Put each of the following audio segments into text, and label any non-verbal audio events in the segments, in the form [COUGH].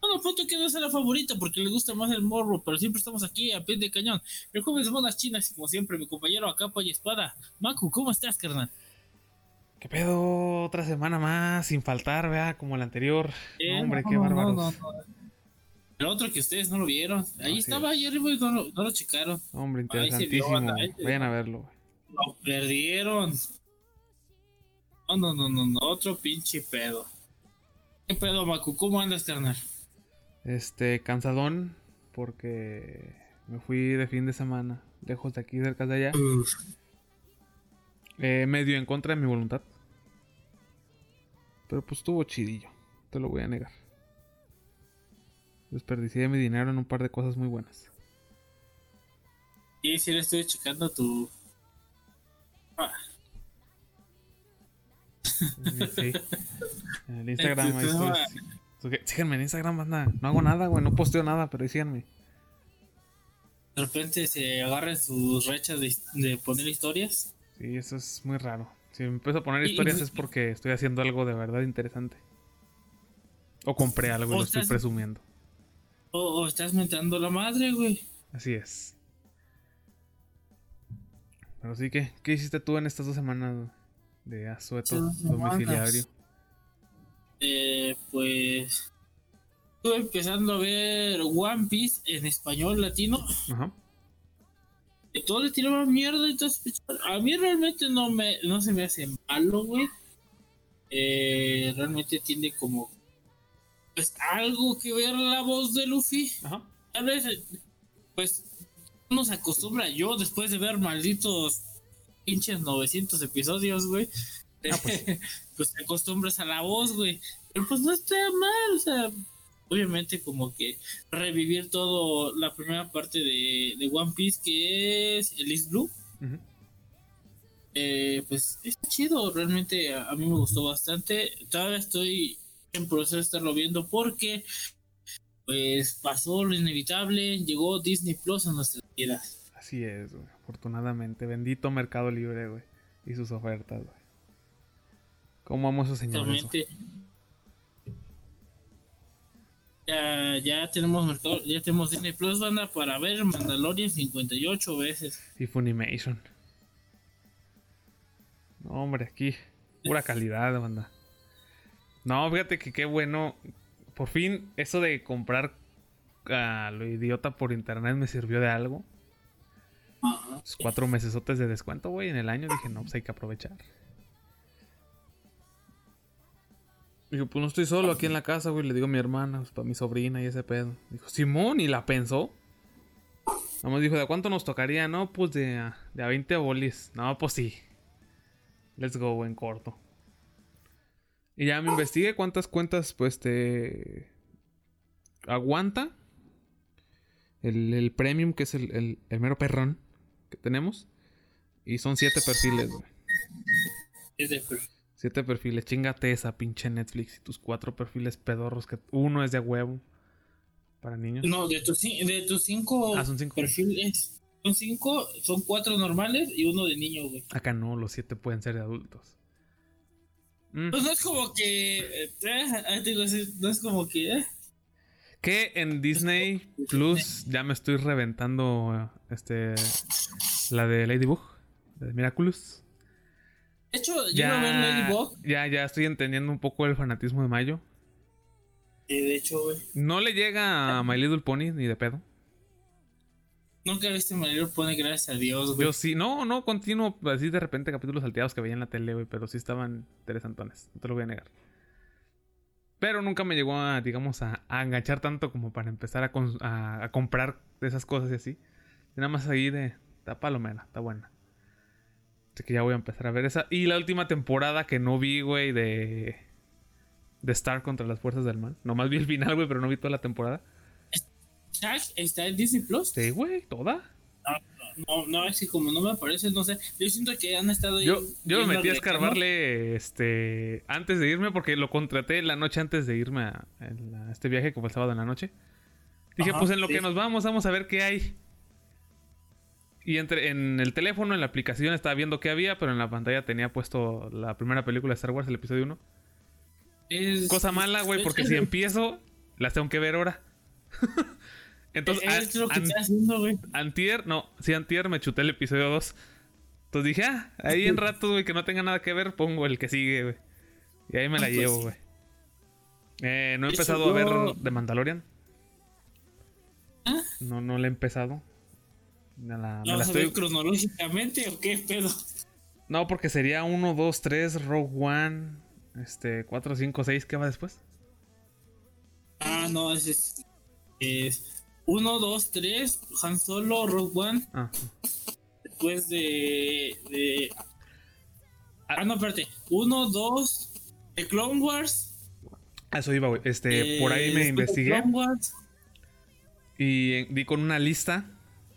Bueno, punto que no es la favorita porque le gusta más el morro, pero siempre estamos aquí a pie de cañón. El jueves de monas chinas y como siempre, mi compañero a capa y espada. Maku, ¿cómo estás, carnal? ¿Qué pedo? Otra semana más, sin faltar, vea, como la anterior. Eh, No, hombre, no, qué no, no. El otro que ustedes no lo vieron. Ahí estaba ahí arriba y no lo, checaron. Hombre, vio, interesantísimo. Vayan a verlo. Lo perdieron. No, no, no, no, no. Otro pinche pedo. ¿Qué pedo, Maku? ¿Cómo andas, carnal? Este, cansadón, porque me fui de fin de semana, lejos de aquí, cerca de allá. Eh, medio en contra de mi voluntad. Pero pues estuvo chidillo, te lo voy a negar. Desperdicié mi dinero en un par de cosas muy buenas. Y si le estoy checando tu. Ah, Sí, sí. En el [LAUGHS] Instagram, ahí estoy. Síganme en Instagram, banda. No hago nada, güey. No posteo nada, pero síganme. de repente se agarran sus rechas de, de poner historias. Sí, eso es muy raro. Si me empiezo a poner historias y- es porque estoy haciendo algo de verdad interesante. O compré algo y lo estoy presumiendo. O, o estás mentando la madre, güey. Así es. Pero sí que, ¿qué hiciste tú en estas dos semanas de asueto domiciliario? Eh, pues. Estuve empezando a ver One Piece en español latino. Ajá. que todo le tiraba mierda entonces pues, a mí realmente no me no se me hace malo güey Eh, realmente tiene como pues algo que ver la voz de Luffy Ajá. tal vez pues uno se acostumbra yo después de ver malditos pinches 900 episodios güey [LAUGHS] Ah, pues. pues te acostumbras a la voz güey pero pues no está mal o sea obviamente como que revivir todo la primera parte de, de One Piece que es el East Blue eh, pues está chido realmente a, a mí me gustó bastante todavía estoy en proceso de estarlo viendo porque pues pasó lo inevitable llegó Disney Plus a nuestras vidas Así es, güey. Afortunadamente. Bendito Mercado Libre, güey. Y sus ofertas, güey. ¿Cómo amo a güey? realmente ya, ya tenemos ya tenemos Disney Plus banda para ver Mandalorian 58 veces Y Funimation. No, hombre, aquí. Pura calidad, banda. No, fíjate que qué bueno. Por fin, eso de comprar a lo idiota por internet me sirvió de algo. Los cuatro mesesotes de descuento, güey, en el año. Dije, no, pues hay que aprovechar. Digo, pues no estoy solo aquí en la casa, güey. Le digo a mi hermana, pues, para mi sobrina y ese pedo. Dijo, Simón, y la pensó. Nomás dijo, ¿de cuánto nos tocaría? No, pues de, a- de a 20 bolis. No, pues sí. Let's go, en corto. Y ya me investigué cuántas cuentas, pues, te... Aguanta. El, el premium, que es el, el, mero perrón que tenemos. Y son siete perfiles, güey. Es de- Siete perfiles. Chingate esa pinche Netflix y tus cuatro perfiles pedorros que uno es de huevo. Para niños. No, de tus, de tus cinco Ah, son cinco. perfiles, son cinco, son cuatro normales y uno de niño, güey. Acá no, los siete pueden ser de adultos. Mm. Pues no es como que. eh, eh, no es como que. eh. Que en Disney Plus ya me estoy reventando este la de Ladybug, la de Miraculous. De hecho, yo iba a ver Ladybug. ya, ya estoy entendiendo un poco el fanatismo de Mayo. Y de hecho, güey. No le llega a My Little Pony ni de pedo. Nunca viste Mario pone gracias a Dios, güey. Yo sí, no, no, continuo, así de repente capítulos salteados que veía en la tele, güey, pero sí estaban interesantones, no te lo voy a negar. Pero nunca me llegó a, digamos, a, a enganchar tanto como para empezar a, cons- a- a comprar de esas cosas y así. Y nada más ahí de, está palomera, está buena. Así que ya voy a empezar a ver esa. Y la última temporada que no vi, güey, de... De Star contra las fuerzas del mal. Nomás vi el final, güey, pero no vi toda la temporada. Está en Disney Plus. Sí, güey, toda. No, no, no, es que como no me aparece, no sé. Yo siento que han estado ahí Yo, yo me metí a escarbarle este antes de irme porque lo contraté la noche antes de irme a, este viaje que fue el sábado en la noche. Dije, Ajá, pues en lo sí. que nos vamos, vamos a ver qué hay. Y entre, en el teléfono, en la aplicación, estaba viendo qué había, pero en la pantalla tenía puesto la primera película de Star Wars, el episodio 1. Es- Cosa mala, güey, porque es- si empiezo, las tengo que ver ahora. [LAUGHS] Entonces, es lo que an- está haciendo, güey. Antier, no, sí, Antier me chuté el episodio 2. Entonces dije, ah, ahí en [LAUGHS] ratos, güey, que no tenga nada que ver, pongo el que sigue, güey. Y ahí me la Ah, pues llevo, güey. Eh, no he empezado a ver The Mandalorian. ¿Ah? No, no la he empezado. Me la, me ¿La estoy... cronológicamente o qué pedo? No, porque sería 1, 2, 3, Rogue One, este, 4, 5, 6, ¿qué va después? Ah, no, es, es, es 1, 2, 3, Han Solo, Rogue One, Ah, después de... de... Ah, no, espérate. 1, 2, de Clone Wars. a eso iba, güey. Este, por ahí eh, me de investigué. Wars. Y eh, di con una lista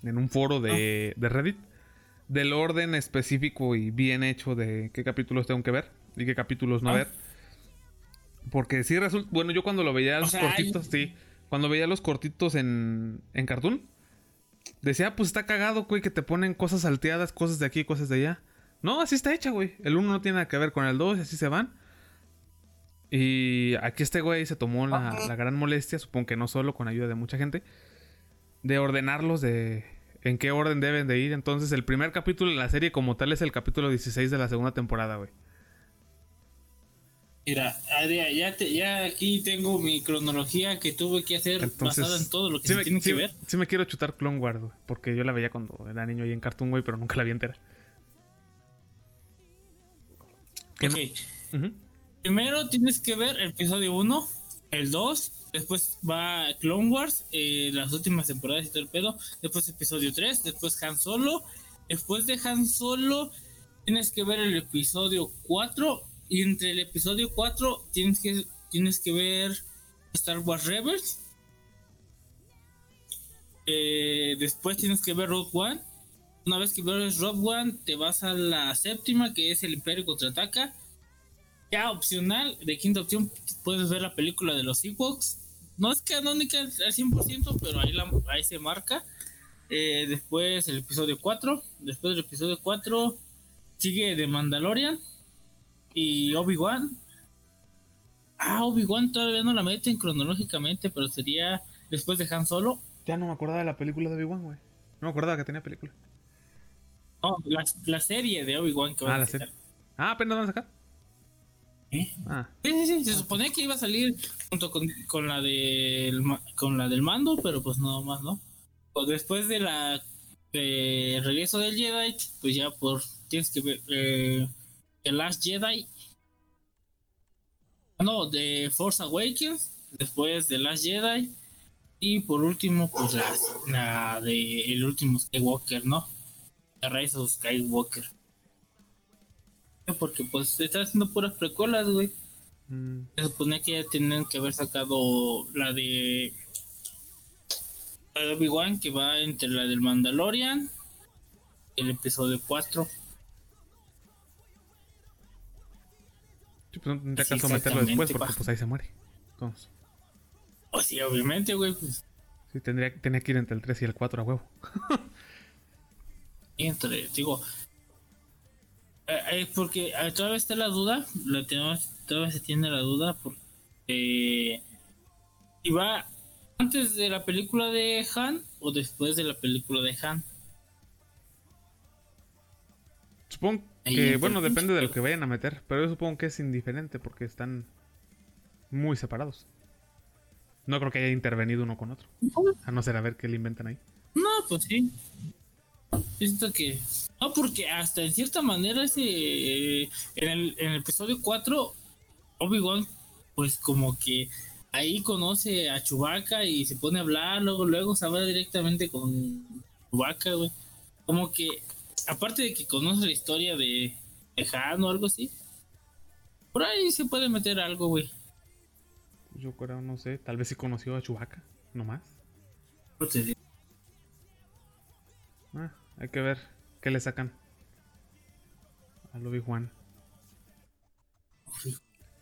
en un foro de, Ah. de Reddit del orden específico y bien hecho de qué capítulos tengo que ver y qué capítulos no Ah. ver. Porque sí resulta. Bueno, yo cuando lo veía los sea, hay- cortitos, sí. Cuando veía los cortitos en, en Cartoon, decía, "Ah, pues está cagado, güey, que te ponen cosas salteadas, cosas de aquí, cosas de allá. No, así está hecha, güey. El uno no tiene nada que ver con el 2 y así se van. Y aquí este güey se tomó la, la gran molestia, supongo que no solo, con ayuda de mucha gente, de ordenarlos de en qué orden deben de ir. Entonces, el primer capítulo de la serie como tal es el capítulo 16 de la segunda temporada, güey. Mira, ah, ya, te- ya aquí tengo mi cronología que tuve que hacer Entonces, basada en todo lo que sí se me, tiene sí- que ver. sí me quiero chutar Clone Wars, güey, porque yo la veía cuando era niño ahí en Cartoon, güey, pero nunca la vi entera. Ok. Primero tienes que ver el episodio 1, el 2, después va Clone Wars, eh, las últimas temporadas y todo el pedo, después episodio 3, después Han Solo, después de Han Solo tienes que ver el episodio 4 y entre el episodio 4 tienes que, tienes que ver Star Wars Rebels. Eh, después tienes que ver Rogue One. Una vez que ves Rogue One, te vas a la séptima, que es el Imperio contraataca. Ya opcional, de quinta opción, puedes ver la película de los Ewoks. No es canónica al 100%, pero ahí, la- ahí se marca. Eh, después el episodio 4. Después del episodio 4 sigue The Mandalorian y Obi-Wan. Ah, Obi-Wan todavía no la meten cronológicamente, pero sería después de Han Solo. Ya no me acordaba de la película de Obi-Wan, güey. No me acordaba que tenía película. No, la, la serie de Obi-Wan que van Ah, a la serie. Ah, apenas van a sacar. ¿Eh? Ah, Sí, sí, sí, se suponía que iba a salir junto con, con la del con la del mando, pero pues nada más, ¿no? Pues después de la de regreso del Jedi, pues ya por tienes que ver eh, The Last Jedi. No, de Force Awakens, después de Last Jedi y por último pues la, la de el último Skywalker, ¿no? La Rise of Skywalker. Porque pues se está haciendo puras precuelas, güey. mm, Se supone que ya tienen que haber sacado la de Obi-Wan que va entre la del Mandalorian y el episodio 4. sí, pues no tendría Sí, caso meterlo después porque pues ahí se muere. Entonces, Pues sí, obviamente, güey. Pues, sí, tendría, tenía que ir entre el 3 y el 4 a huevo. [LAUGHS] entre, digo. Eh, eh, porque eh, todavía está la duda, la tenemos, todavía se tiene la duda, porque si va antes de la película de Han o después de la película de Han. Supongo que, bueno, depende de lo que vayan a meter, pero yo supongo que es indiferente porque están muy separados. No creo que haya intervenido uno con otro. A no ser a ver qué le inventan ahí. No, pues sí. Yo Siento que. No, porque hasta en cierta manera ese. eh, en, el, en el episodio 4, Obi-Wan, pues como que ahí conoce a Chewbacca y se pone a hablar, luego, luego se habla directamente con Chewbacca, güey. Como que, aparte de que conoce la historia de, de Han o algo así, por ahí se puede meter algo, güey. Yo creo, no sé, tal vez sí conoció a Chewbacca, nomás. No te digo. Ah, Hay que ver qué le sacan. Al Obi-Wan.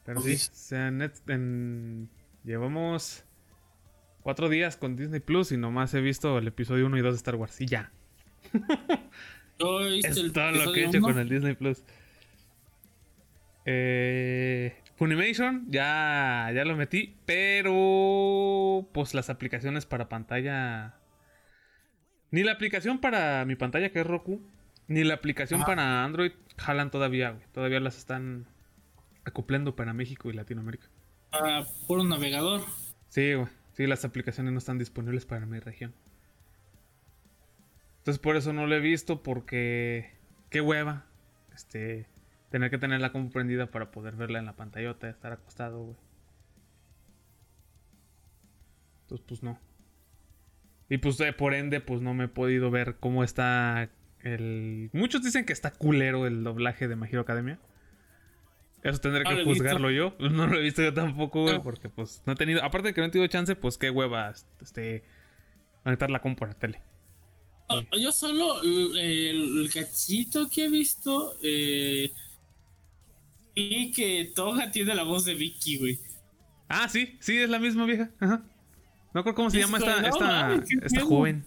Pero sí, en- llevamos cuatro días con Disney Plus y nomás he visto el episodio 1 y 2 de Star Wars. Y ya. [LAUGHS] Yo visto Es el todo lo que he hecho uno. con el Disney Plus. Eh, Funimation ya, ya lo metí, pero pues las aplicaciones para pantalla. Ni la aplicación para mi pantalla que es Roku, ni la aplicación Ajá. para Android jalan todavía, güey. Todavía las están acoplando para México y Latinoamérica. Ah, puro navegador. Sí, güey. Sí, las aplicaciones no están disponibles para mi región. Entonces por eso no lo he visto porque qué hueva. Este tener que tener la compu prendida para poder verla en la pantallota, estar acostado, güey. Entonces pues no. Y pues eh, por ende pues no me he podido ver cómo está el muchos dicen que está culero el doblaje de My Hero Academia. Eso tendré que juzgarlo yo. [LAUGHS] No lo he visto yo tampoco, güey, No. porque pues no he tenido, aparte de que no he tenido chance, pues qué hueva este conectar la compu a la tele. Ah, Yo solo el, el cachito que he visto eh, y que Toga tiene la voz de Vicky, güey. Ah, sí, sí, es la misma vieja. Ajá. No recuerdo cómo se llama esta, no esta, esta joven.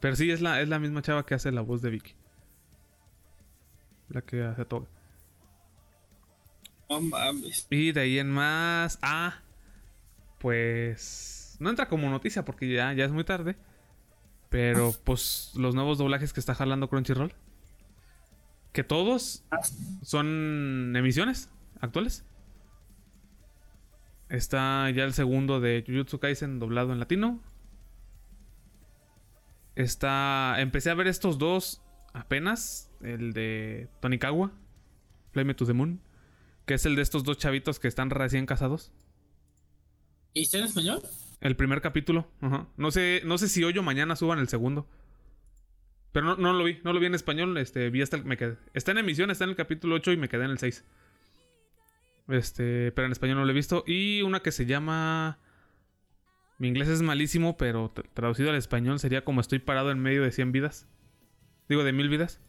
Pero sí, es la, es la misma chava que hace la voz de Vicky. La que hace todo. No mames. Y de ahí en más. Ah, pues. No entra como noticia porque ya, ya es muy tarde. Pero pues los nuevos doblajes que está jalando Crunchyroll. Que todos son emisiones actuales. Está ya el segundo de Jujutsu Kaisen doblado en latino. Está. Empecé a ver estos dos apenas. El de Tonikawa. Play Me to the Moon. Que es el de estos dos chavitos que están recién casados. ¿Y está en español? El primer capítulo. Ajá. No sé, no sé si hoy o mañana suban el segundo. Pero no, no lo vi, no lo vi en español. Este, vi hasta el, me quedé. Está en emisión, está en el capítulo 8 y me quedé en el 6. Este, pero en español no lo he visto. Y una que se llama. Mi inglés es malísimo, pero tra- traducido al español sería como estoy parado en medio de 100 vidas. Digo, de mil vidas.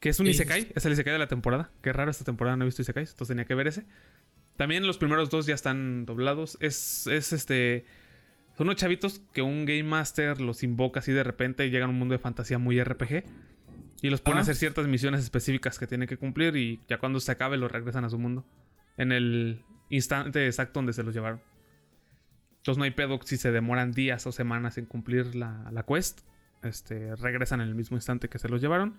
Que es un. Isekai, es el Isekai de la temporada. Qué raro esta temporada no he visto Isekais, entonces tenía que ver ese. También los primeros dos ya están doblados. Es, es este. Son unos chavitos que un Game Master los invoca así de repente y llegan a un mundo de fantasía muy RPG. Y los ponen a Ah. hacer ciertas misiones específicas que tienen que cumplir y ya cuando se acabe los regresan a su mundo. En el instante exacto donde se los llevaron. Entonces no hay pedo si se demoran días o semanas en cumplir la, la quest. Este, regresan en el mismo instante que se los llevaron.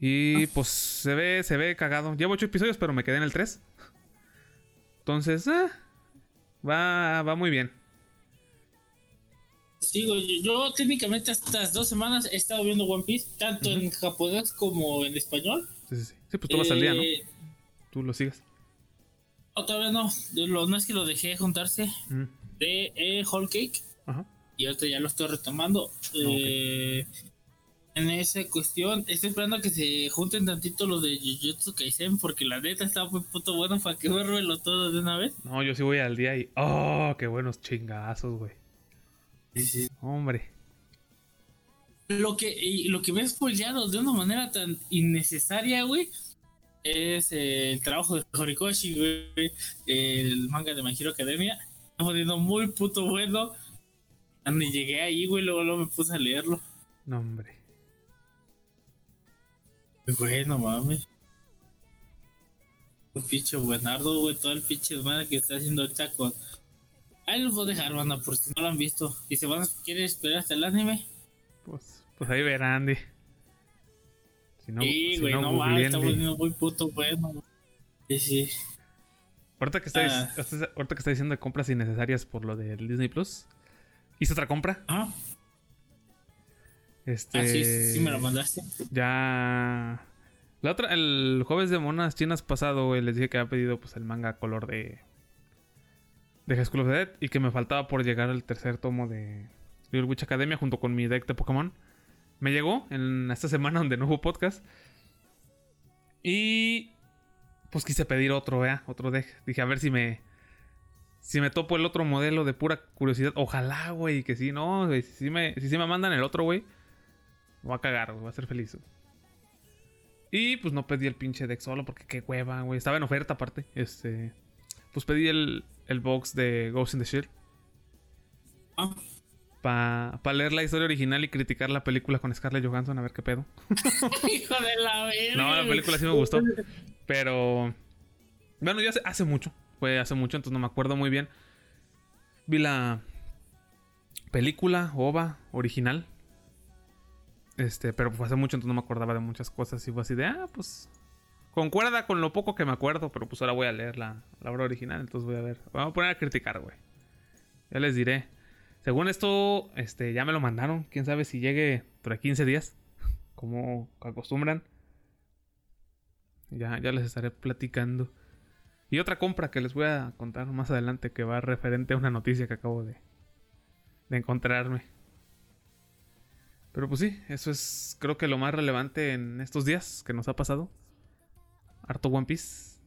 Y pues se ve, se ve cagado. Llevo ocho episodios, pero me quedé en el 3. Entonces, eh, va, va muy bien. Digo, yo, yo técnicamente estas dos semanas he estado viendo One Piece, tanto en japonés como en español. Sí, sí, sí. Sí, pues tú vas al día, ¿no? Eh, Tú lo sigues. no, todavía no. Lo, no es que lo dejé juntarse Mm, de eh, Whole Cake Ajá. y ahorita ya lo estoy retomando. Eh, En esa cuestión, estoy esperando a que se junten tantito los de Jujutsu Kaisen porque la neta está muy puto bueno para que [LAUGHS] verlo todo de una vez. No, yo sí voy al día y. ¡Oh! ¡Qué buenos chingazos, güey! Hombre. Lo que, y lo que me he spoileado de una manera tan innecesaria, güey, es eh, el trabajo de Horikoshi, güey, el manga de My Hero Academia. Está poniendo muy puto bueno. Cuando llegué ahí, güey, luego, luego me puse a leerlo. No, hombre. Güey, no mames. Un pinche buenardo, güey, todo el pinche desmadre que está haciendo ahorita con... Ahí los voy a dejar, banda, por si no lo han visto. Y si van a quieren esperar hasta el anime. Pues, pues ahí verán, Andy. Si no, sí, si güey, no, no, mames, googleen, está poniendo muy puto bueno. Sí, sí. Ahorita que, está, Ah. ahorita que está diciendo compras innecesarias por lo del Disney Plus, hice otra compra. Ah, Este. ah, sí, sí, sí, me lo mandaste. Ya. La otra, el jueves de monas chinas pasado, güey, les dije que había pedido pues el manga color de. De High School of the Dead y que me faltaba por llegar al tercer tomo de Little Witch Academia junto con mi deck de Pokémon. Me llegó en esta semana donde no hubo podcast. Y. Pues quise pedir otro, ¿vea? Otro deck. Dije, a ver si me. Si me topo el otro modelo de pura curiosidad. Ojalá, güey, que sí, no. güey, Si me, si me mandan el otro, güey. Va a cagar, güey. Va a ser feliz. Y pues no pedí el pinche deck solo porque qué hueva, güey. Estaba en oferta aparte. Este. Pues pedí el, el box de Ghost in the Shell. Ah, Para leer la historia original y criticar la película con Scarlett Johansson, a ver qué pedo. [LAUGHS] hijo de la verga. No, la película sí me gustó. Pero. Bueno, ya hace, hace mucho. Fue hace mucho, entonces no me acuerdo muy bien. Vi la película, OVA, original. Este, pero fue hace mucho, entonces no me acordaba de muchas cosas. Y fue así de, ah, pues. Concuerda con lo poco que me acuerdo, pero pues ahora voy a leer la, la obra original. Entonces voy a ver. Vamos a poner a criticar, güey. Ya les diré. Según esto, este, ya me lo mandaron. Quién sabe si llegue por 15 días. [LAUGHS] Como acostumbran. Ya, ya les estaré platicando. Y otra compra que les voy a contar más adelante que va referente a una noticia que acabo de, de encontrarme. Pero pues sí, eso es creo que lo más relevante en estos días que nos ha pasado. Harto One Piece.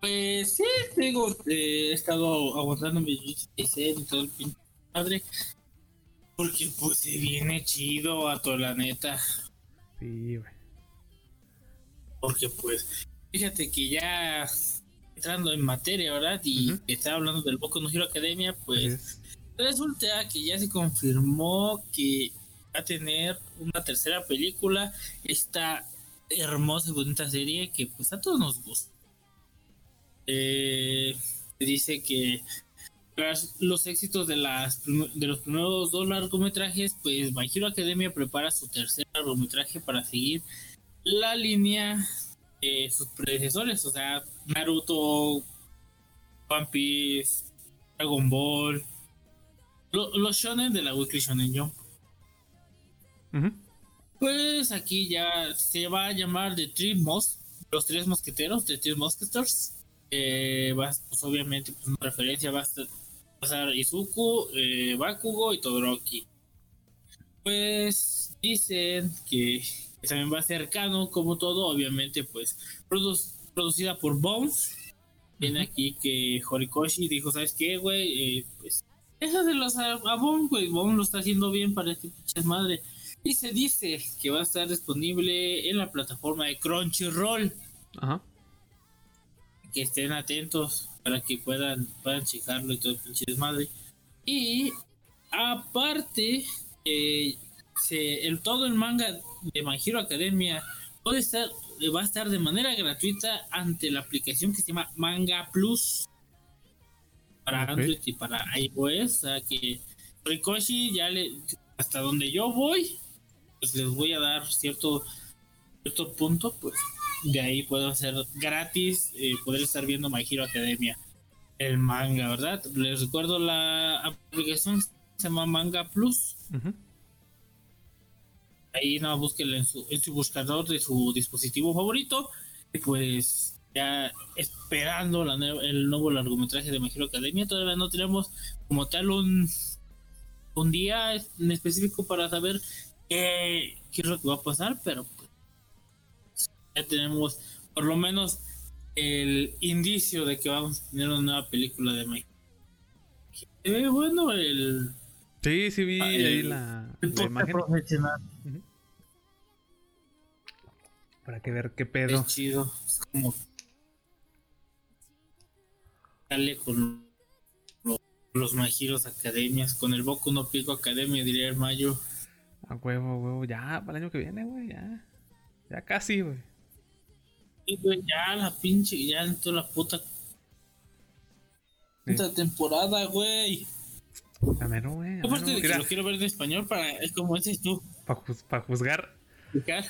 Pues sí, digo, eh, he estado aguantando mis y todo el pinche madre. Porque pues se viene chido a toda la neta. Sí, güey. Porque pues, fíjate que ya entrando en materia, ¿verdad? Y Ujú. estaba hablando del Boku no Hero Academia, pues es. resulta que ya se confirmó que va a tener una tercera película. Esta hermosa y bonita serie que pues a todos nos gusta. Eh, dice que tras los éxitos de, las, de los primeros dos largometrajes, pues My Academia prepara su tercer largometraje para seguir la línea de sus predecesores, o sea, Naruto, One Piece, Dragon Ball, lo- los shonen de la Weekly Shonen Jump. Ujú. Pues aquí ya se va a llamar The Three Mos, los tres mosqueteros, The Three Musketeers. Eh, va, pues obviamente, pues una referencia va a estar Izuku, eh, Bakugo y Todoroki. Pues dicen que, que también va a ser canon, como todo, obviamente, pues produ- producida por Bones. Viene aquí que Horikoshi dijo, ¿sabes qué, güey? Eh, pues déjaselos a, a Bones, güey. Bones lo está haciendo bien para este pinche madre. Y se dice que va a estar disponible en la plataforma de Crunchyroll. Ajá. Que estén atentos para que puedan, puedan checarlo y todo el pinche desmadre. Y aparte, eh, se, el, todo el manga de My Hero Academia puede estar, va a estar de manera gratuita ante la aplicación que se llama Manga Plus para. Android y para iOS. O sea que Rikoshi ya le, hasta donde yo voy, pues les voy a dar cierto, cierto punto, pues de ahí puedo hacer gratis, eh, poder estar viendo My Hero Academia, el manga, ¿verdad? Les recuerdo la aplicación se llama Manga Plus. Ahí nada, más búsquenlo en su, en su buscador de su dispositivo favorito. Y pues ya esperando la el nuevo largometraje de My Hero Academia. Todavía no tenemos como tal un, un día en específico para saber qué, qué es lo que va a pasar, pero pues, ya tenemos por lo menos el indicio de que vamos a tener una nueva película de Se ve bueno el, Sí, sí vi Ah, ahí la, el la imagen. profesional. Para que ver qué pedo. Es chido. Es como. Dale con lo- los Magiros Academias, con el Boku no Pico Academia, diría el Mayo. A huevo, huevo. Ya, para el año que viene, güey. Ya. Ya casi, güey. Y güey, ya la pinche, ya entró la puta. Puta temporada, güey. A mero, güey. Aparte de que Mira, lo quiero ver de español para. Es como dices tú. para juzgar. explicar.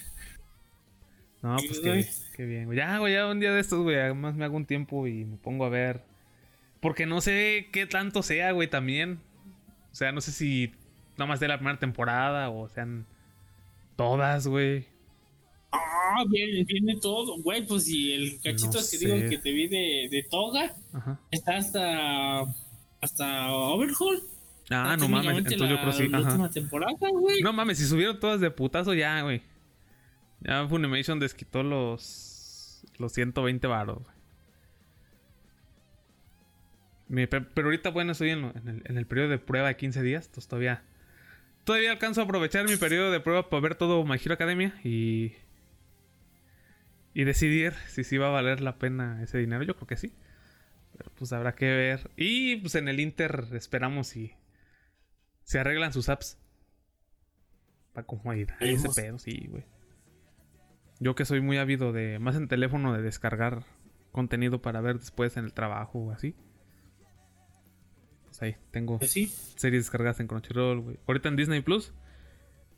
No, Sí, pues qué, qué bien, güey. Ya, güey, ya un día de estos, güey. Además me hago un tiempo y me pongo a ver. Porque no sé qué tanto sea, güey, también. O sea, no sé si nada más de la primera temporada o sean todas, güey. Ah, viene, viene todo. Güey, pues si el cachito No que sé. digo que te vi de, de Toga Ajá. está hasta. hasta Overhaul. Ah, no mames. Entonces yo la- creo sí. La última temporada, güey. No mames, si subieron todas de putazo ya, güey. Ya Funimation desquitó los los 120 varos. Pero ahorita, bueno, estoy en, lo- en el, en el periodo de prueba de 15 días. Entonces todavía todavía alcanzo a aprovechar mi periodo de prueba para ver todo My Hero Academia y. Y decidir si sí va a valer la pena ese dinero. Yo creo que sí. Pero pues habrá que ver. Y pues en el Inter esperamos si. Se arreglan sus apps. Para comodidad. Ese Veremos. pedo, sí, güey. Yo que soy muy ávido de. Más en teléfono de descargar contenido para ver después en el trabajo o así. Pues ahí, tengo Pues sí. series descargadas en Crunchyroll, güey. Ahorita en Disney Plus.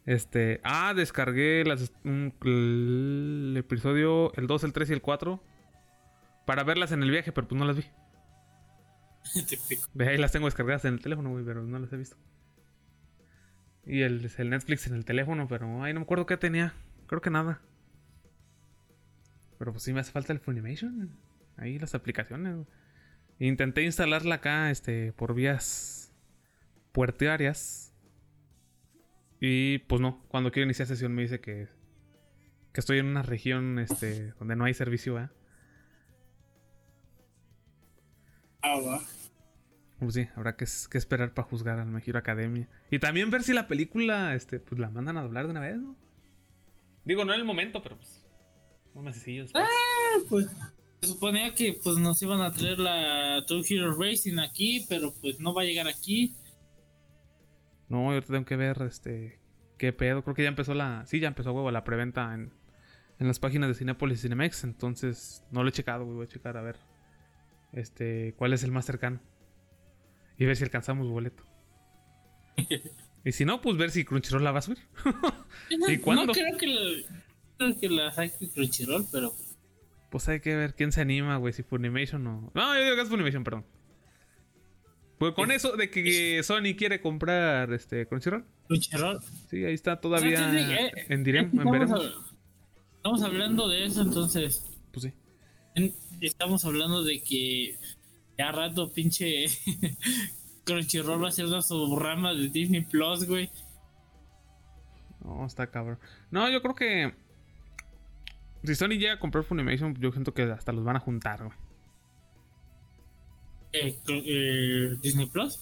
Este. Ah, descargué las, un- el episodio, el 2, el 3 y el 4. Para verlas en el viaje, pero pues no las vi. [LAUGHS] De ahí las tengo descargadas en el teléfono, güey, pero no las he visto. Y el, el Netflix en el teléfono, pero ay, no me acuerdo qué tenía. Creo que nada. Pero pues sí me hace falta el Funimation. Ahí las aplicaciones. güey. Intenté instalarla acá, este, por vías puertuarias. Y pues no, cuando quiero iniciar sesión me dice que, que estoy en una región este, donde no hay servicio, ¿eh? Ah, va. Pues sí, habrá que, que esperar para juzgar al My Hero Academia. Y también ver si la película, este, pues la mandan a doblar de una vez, ¿no? Digo, no en el momento, pero pues. Unos mesecillos. pues. Pues se suponía que pues nos iban a traer la True Hero Racing aquí, pero pues no va a llegar aquí. No, yo tengo que ver, este, qué pedo. Creo que ya empezó la, sí, ya empezó huevo la preventa en, en las páginas de Cinepolis y Cinemex. Entonces, no lo he checado, güey. Voy a checar a ver, este, cuál es el más cercano. Y ver si alcanzamos boleto. [LAUGHS] y si no, pues ver si Crunchyroll la va a subir. [LAUGHS] ¿Y cuándo? No creo que la, creo que la saque Crunchyroll, pero Pues hay que ver quién se anima, güey, si Funimation o... No, yo digo que es Funimation, perdón. Pues con eso de que Sony quiere comprar este Crunchyroll. Crunchyroll. Sí, ahí está todavía sí, eh, en direm, en Estamos, veremos. estamos hablando de eso, entonces Pues sí. en- estamos hablando de que ya rato pinche [LAUGHS] Crunchyroll va a ser una subrama de Disney Plus, güey. No, está cabrón. No, yo creo que... Si Sony llega a comprar Funimation, yo siento que hasta los van a juntar, güey. Eh, eh, Disney Plus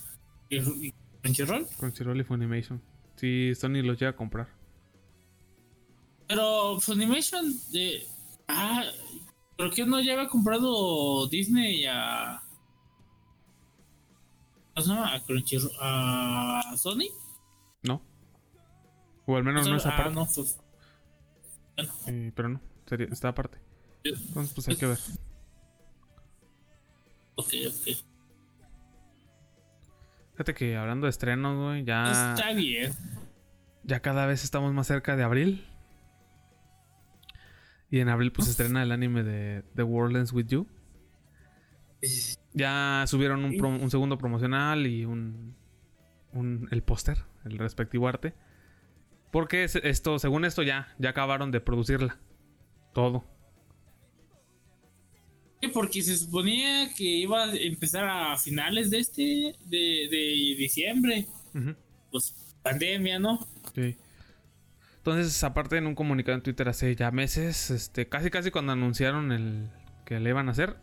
y, y Crunchyroll. Crunchyroll y Funimation. Si Sony los llega a comprar. Pero Funimation de ah, ¿por qué no ya había comprado Disney a ¿cómo se llama? a Crunchyroll a Sony? ¿No? O al menos no esa ah, parte. no, pues, Eh, pero no, sería, está aparte. Entonces, pues hay que ver. ok, ok. Fíjate que hablando de estrenos, güey, ya... Está bien. Ya cada vez estamos más cerca de abril. Y en abril pues se estrena el anime de The World Ends With You. Ya subieron un, prom- un segundo promocional y un, un- el póster, el respectivo arte. Porque es- esto, según esto ya, ya acabaron de producirla. Todo. Sí, Porque se suponía que iba a empezar a finales de este, de, de diciembre. Pues pandemia, ¿no? Sí. Entonces, aparte en un comunicado en Twitter hace ya meses, este, casi casi cuando anunciaron el que le iban a hacer,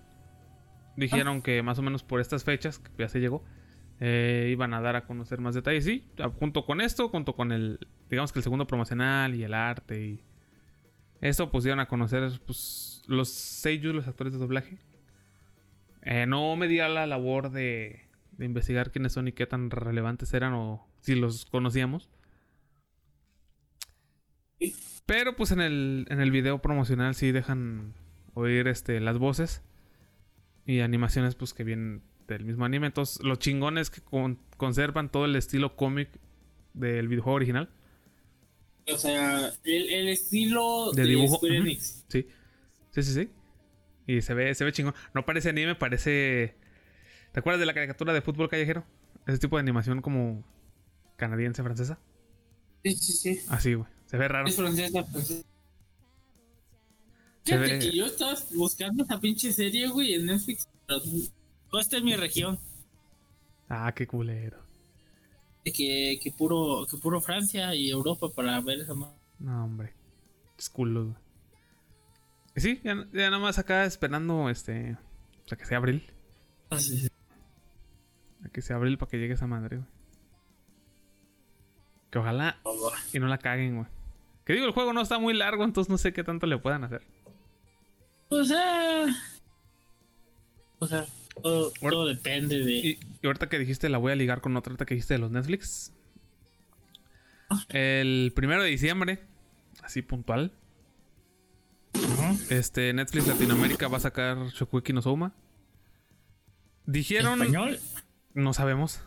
dijeron que más o menos por estas fechas, que ya se llegó, eh, iban a dar a conocer más detalles. Sí, junto con esto, junto con el, digamos que el segundo promocional y el arte y esto, pues dieron a conocer pues, los seiyuu, los actores de doblaje. Eh, no me di la labor de, de investigar quiénes son y qué tan relevantes eran o si los conocíamos. Pero pues en el, en el video promocional sí dejan oír este, las voces y animaciones pues que vienen del mismo anime. Entonces lo chingón es que con- conservan todo el estilo cómic del videojuego original. O sea, el, el estilo De dibujo, Square. Enix. Sí, sí, sí, sí. Y se ve, se ve chingón. No parece anime, parece... ¿Te acuerdas de la caricatura de fútbol callejero? Ese tipo de animación como canadiense, francesa. Sí, sí, sí. Así, güey. Se ve raro. Es francesa, francesa. Se Fíjate ve- que yo estaba buscando esa pinche serie, güey, en Netflix. Pero no está en mi región. Ah, qué culero. Que, que, puro, que puro Francia y Europa para ver esa madre. No, hombre. Es culo, sí, ya, ya nada más acá esperando este. O sea, que sea abril. A que sea abril para que llegue esa madre, güey. Que ojalá y no la caguen, güey. Que digo, el juego no está muy largo, entonces no sé qué tanto le puedan hacer. O sea. O sea, todo, todo depende de. Y, y ahorita que dijiste, la voy a ligar con otra ahorita que dijiste de los Netflix. El primero de diciembre, así puntual. Este, Netflix Latinoamérica va a sacar Shokugeki no Souma. Dijeron. ¿Español? No sabemos.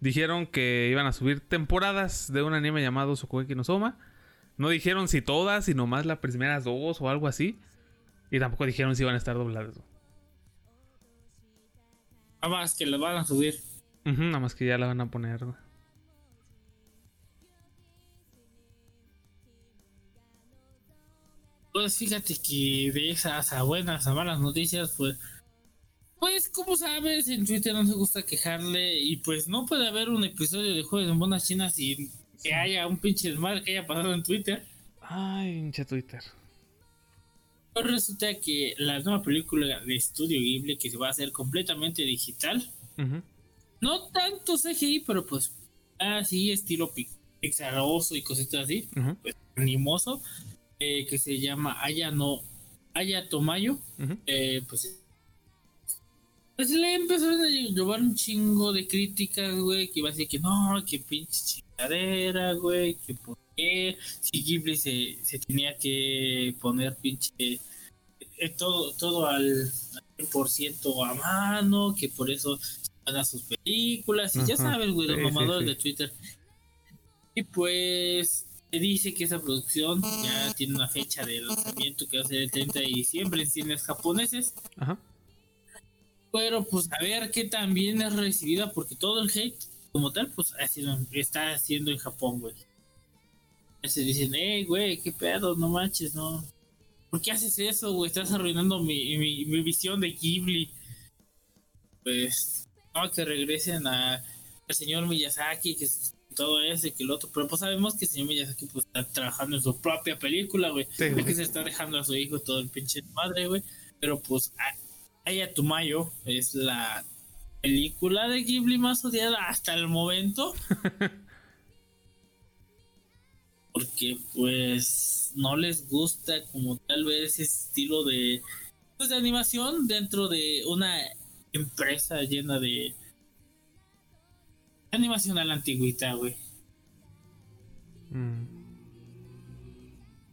Dijeron que iban a subir temporadas de un anime llamado Shokugeki no Soma. No dijeron si todas, sino más las primeras dos o algo así. Y tampoco dijeron si iban a estar dobladas. Nada más que lo van a subir. Nada más que ya la van a poner. güey. Pues fíjate que de esas a buenas a malas noticias, pues. Pues, como sabes, en Twitter no se gusta quejarle. Y pues no puede haber un episodio de Juegos de Monas Chinas sin que haya un pinche desmadre que haya pasado en Twitter. Ay, hinche Twitter. Resulta que la nueva película de Estudio Ghibli, que se va a hacer completamente digital, no tanto CGI, pero pues así estilo pi- pixaroso y cositas así, pues animoso, eh, que se llama Aya no Aya Tomayo, ujú. eh, pues pues le empezaron a llevar un chingo de críticas, güey, que iba a decir que no, que pinche chingadera, güey, que por qué, si Ghibli se, se tenía que poner pinche eh, todo, todo al 100% a mano, que por eso van a sus películas, y ya sabes, güey, los Sí, sí, mamadores sí. de Twitter. Y pues se dice que esa producción ya tiene una fecha de lanzamiento que va a ser el 30 de diciembre en cines japoneses. Ajá. Pero pues a ver qué tan bien es recibida, porque todo el hate como tal, pues ha sido, está haciendo en Japón, güey. Se dicen, hey, güey, qué pedo, no manches, no. ¿Por qué haces eso, güey? Estás arruinando mi, mi, mi visión de Ghibli. Pues, no, que regresen a al señor Miyazaki, que es todo eso y que el otro. Pero pues sabemos que el señor Miyazaki pues está trabajando en su propia película, güey. Sí, Es que se está dejando a su hijo todo el pinche madre, güey. Pero pues a- Aya Tumayo es la película de Ghibli más odiada hasta el momento. [LAUGHS] Porque pues no les gusta como tal vez ese estilo de, pues, de animación dentro de una empresa llena de animación a la antigüita, güey. Mm.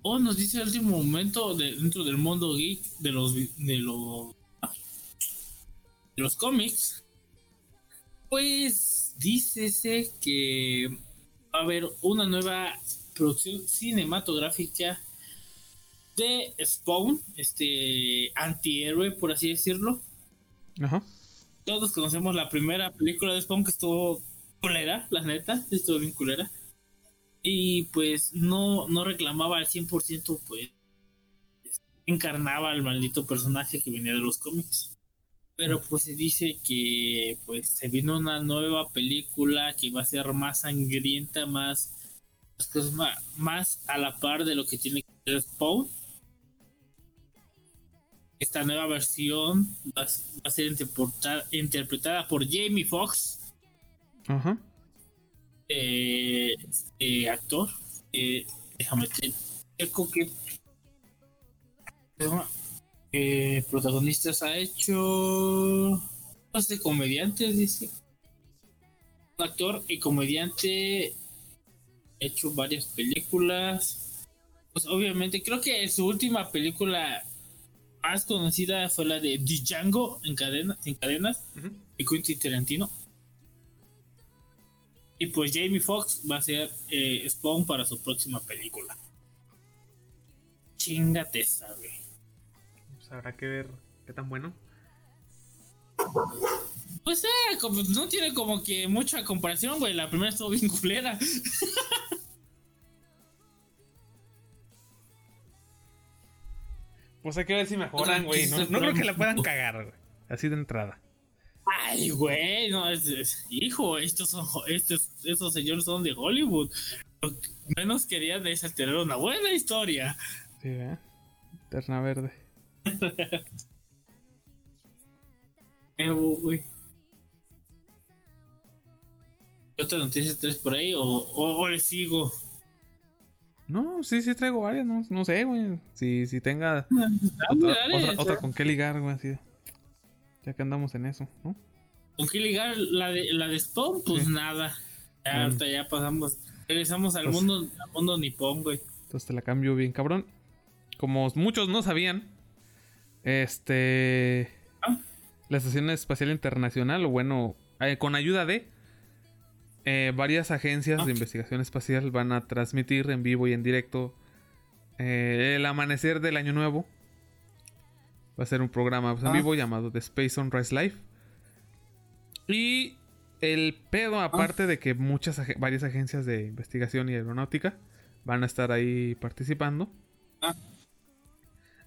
O nos dice el último momento de, dentro del mundo geek de los de los de los cómics. Pues dícese que va a haber una nueva producción cinematográfica de Spawn, este antihéroe por así decirlo. Ajá. Todos conocemos la primera película de Spawn que estuvo culera, la neta, estuvo bien culera. Y pues no, no reclamaba al 100%, pues encarnaba al maldito personaje que venía de los cómics. Pero pues se dice que pues se vino una nueva película que va a ser más sangrienta, más, pues, cosas ma- más, a la par de lo que tiene que ser Spawn. Esta nueva versión va, a- va a ser interpretada, interpretada por Jamie Foxx, eh, eh, actor. Eh, déjame te checo que eh, protagonistas ha hecho no sé comediantes dice Un actor y comediante hecho varias películas pues obviamente creo que su última película más conocida fue la de Django en cadena en cadenas Ujú. y Quentin Tarantino y pues Jamie Foxx va a ser eh, Spawn para su próxima película. Chingate güey. Pues habrá que ver qué tan bueno. Pues eh, como- no tiene como que mucha comparación, güey. La primera estuvo bien culera. [LAUGHS] Pues hay que ver si mejoran, güey. No, no creo que la puedan cagar, güey. Así de entrada. Ay, güey, no, es, es- hijo, estos son, estos, estos señores son de Hollywood. Lo que menos querían es tener una buena historia. Sí, ¿eh? Terna verde. [LAUGHS] Eh, güey. ¿Qué otra noticia traes por ahí? ¿O, o, o le sigo? No, sí, sí traigo varias, no, no sé, güey. Si, si tenga Dale, otra, dale, otra, o sea, otra con qué ligar, güey, así. Ya que andamos en eso, ¿no? ¿Con qué ligar la de, la de Spawn? Pues Sí. nada. Ya, ya pasamos. Regresamos al Pues- mundo, al mundo nipón, güey. Entonces te la cambio bien, cabrón. Como muchos no sabían, este. Ah. La Estación Espacial Internacional, o bueno, eh, con ayuda de eh, varias agencias de investigación espacial, van a transmitir en vivo y en directo eh, el amanecer del año nuevo. Va a ser un programa pues, en Ah. vivo llamado The Space Sunrise Live. Y el pedo, Ah. aparte de que muchas ag- varias agencias de investigación y aeronáutica van a estar ahí participando. Ah.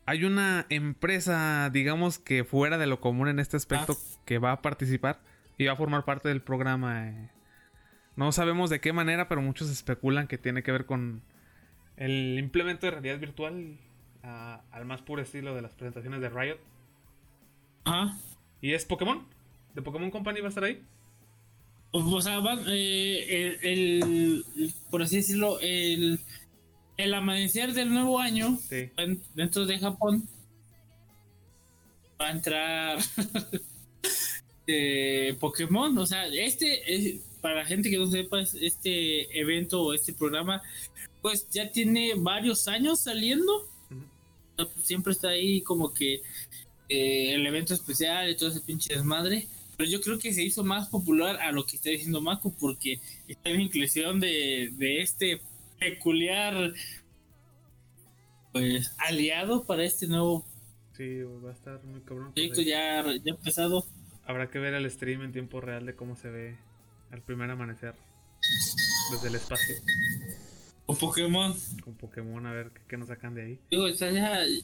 Hay una empresa, digamos que fuera de lo común en este aspecto, que va a participar y va a formar parte del programa. eh. No sabemos de qué manera, pero muchos especulan que tiene que ver con el implemento de realidad virtual ah, al más puro estilo de las presentaciones de Riot. Ajá. ¿Y es Pokémon? ¿De Pokémon Company va a estar ahí? O sea, eh, el, el- por así decirlo, el, el amanecer del nuevo año Sí. en- dentro de Japón va a entrar [LAUGHS] eh, Pokémon. O sea, este, eh, para la gente que no sepa, es- este evento o este programa, pues ya tiene varios años saliendo. Ujú. Siempre está ahí como que eh, el evento especial y todo ese pinche desmadre. Pero yo creo que se hizo más popular a lo que está diciendo Mako porque está en inclusión de, de este peculiar pues aliado para este nuevo Sí, va a estar muy cabrón. pues, proyecto ahí. ya, ya empezado. Habrá que ver el stream en tiempo real de cómo se ve al primer amanecer desde el espacio Con Pokémon. con Pokémon, a ver qué, qué nos sacan de ahí. Digo, está ya. de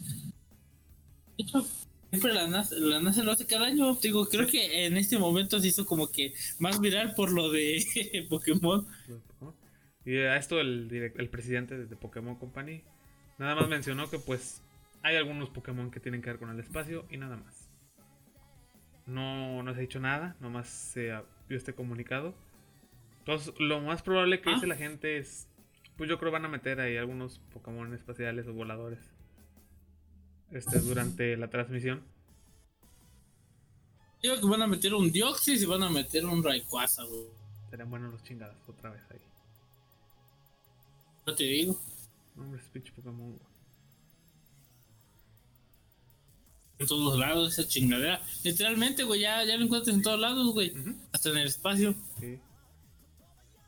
hecho, Siempre la NASA, la NASA lo hace cada año. Digo, creo que en este momento se hizo como que más viral por lo de [LAUGHS] Pokémon. Pokémon. Y a esto el, el presidente de Pokémon Company nada más mencionó que pues hay algunos Pokémon que tienen que ver con el espacio y nada más. No, no se ha dicho nada, nomás se este comunicado. Entonces, lo más probable que Ah. dice la gente es, pues yo creo van a meter ahí algunos Pokémon espaciales o voladores. Este, durante la transmisión. Digo que van a meter un Dioxys y van a meter un Rayquaza, güey. Serán buenos los chingados otra vez ahí. No te digo. Hombre, es pinche Pokémon. güey. En todos lados, esa chingadera. Literalmente, güey, ya, ya lo encuentras en todos lados, güey. Hasta en el espacio. Sí.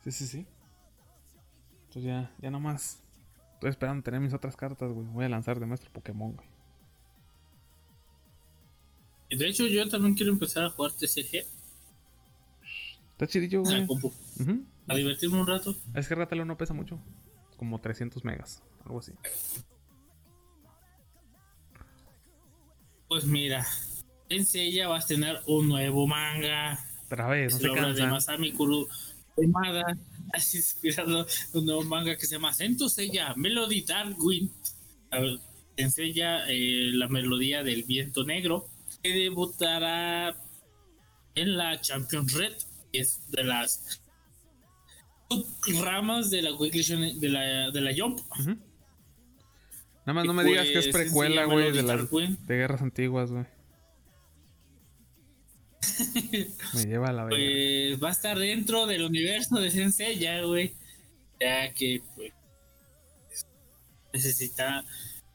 Sí, sí, sí. Entonces ya, ya nomás. Estoy esperando tener mis otras cartas, güey. Voy a lanzar de maestro Pokémon, güey. Y de hecho, yo también quiero empezar a jugar TCG. Está chidillo, güey. A divertirme un rato. Es que Ratalo no pesa mucho. Como 300 megas, algo así. Pues mira, en Seiya vas a tener un nuevo manga. Otra vez, no se obra de. Masami Kuru inspirado un nuevo manga que se llama Sento Seiya Melody Dark Wind. A ver, Enseña eh, la melodía del viento negro. Que debutará en la Champions Red. Que es de las ramas de la de la, de la Jump. Nada más no me digas que es pues, precuela, güey, de las de guerras antiguas, güey. [LAUGHS] Me lleva a la verga. Pues va a estar dentro del universo de Sensei ya, güey. Ya que pues necesita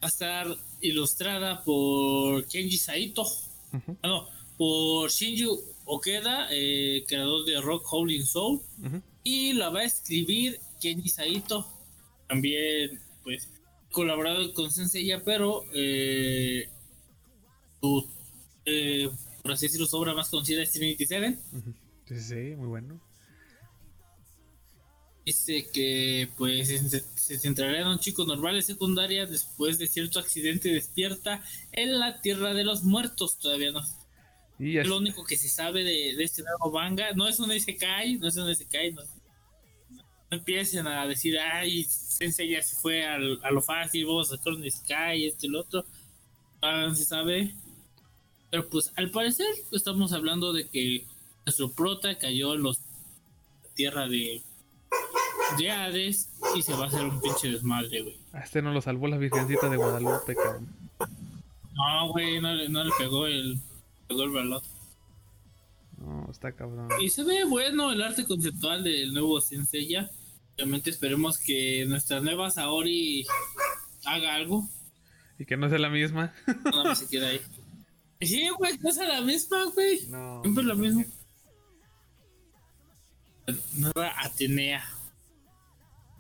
va a estar ilustrada por Kenji Saito. Ah, no, por Shinji Okeda, eh, creador de Rock Howling Soul. Y la va a escribir Kenji Saito. También, pues, colaborado con Senseiya, pero eh, su, eh, por así decirlo, su obra más conocida es Trinity Seven. Sí, muy bueno. Dice que pues se, centrará en un chico normal de secundaria después de cierto accidente despierta en la tierra de los muertos. Todavía no Y es lo único que se sabe de, de este nuevo manga. No es un Isekai, no es un. No, no empiecen a decir, ay, Sensei ya se fue al- a lo fácil, vamos a sacar un Isekai, este y lo otro. Ah, se sabe. Pero pues al parecer estamos hablando de que nuestro prota cayó en los tierra de, de Hades y se va a hacer un pinche desmadre, güey. A este no lo salvó la Virgencita de Guadalupe, cabrón. No, güey, no, le- no le pegó el, pegó el balón. No, está cabrón. Y se ve bueno el arte conceptual del nuevo Senseiya. Obviamente esperemos que nuestra nueva Saori haga algo. Y que no sea la misma. [LAUGHS] Nada más se queda ahí. Sí, güey, no es la misma, güey. No. Siempre lo mismo. Nueva Atenea.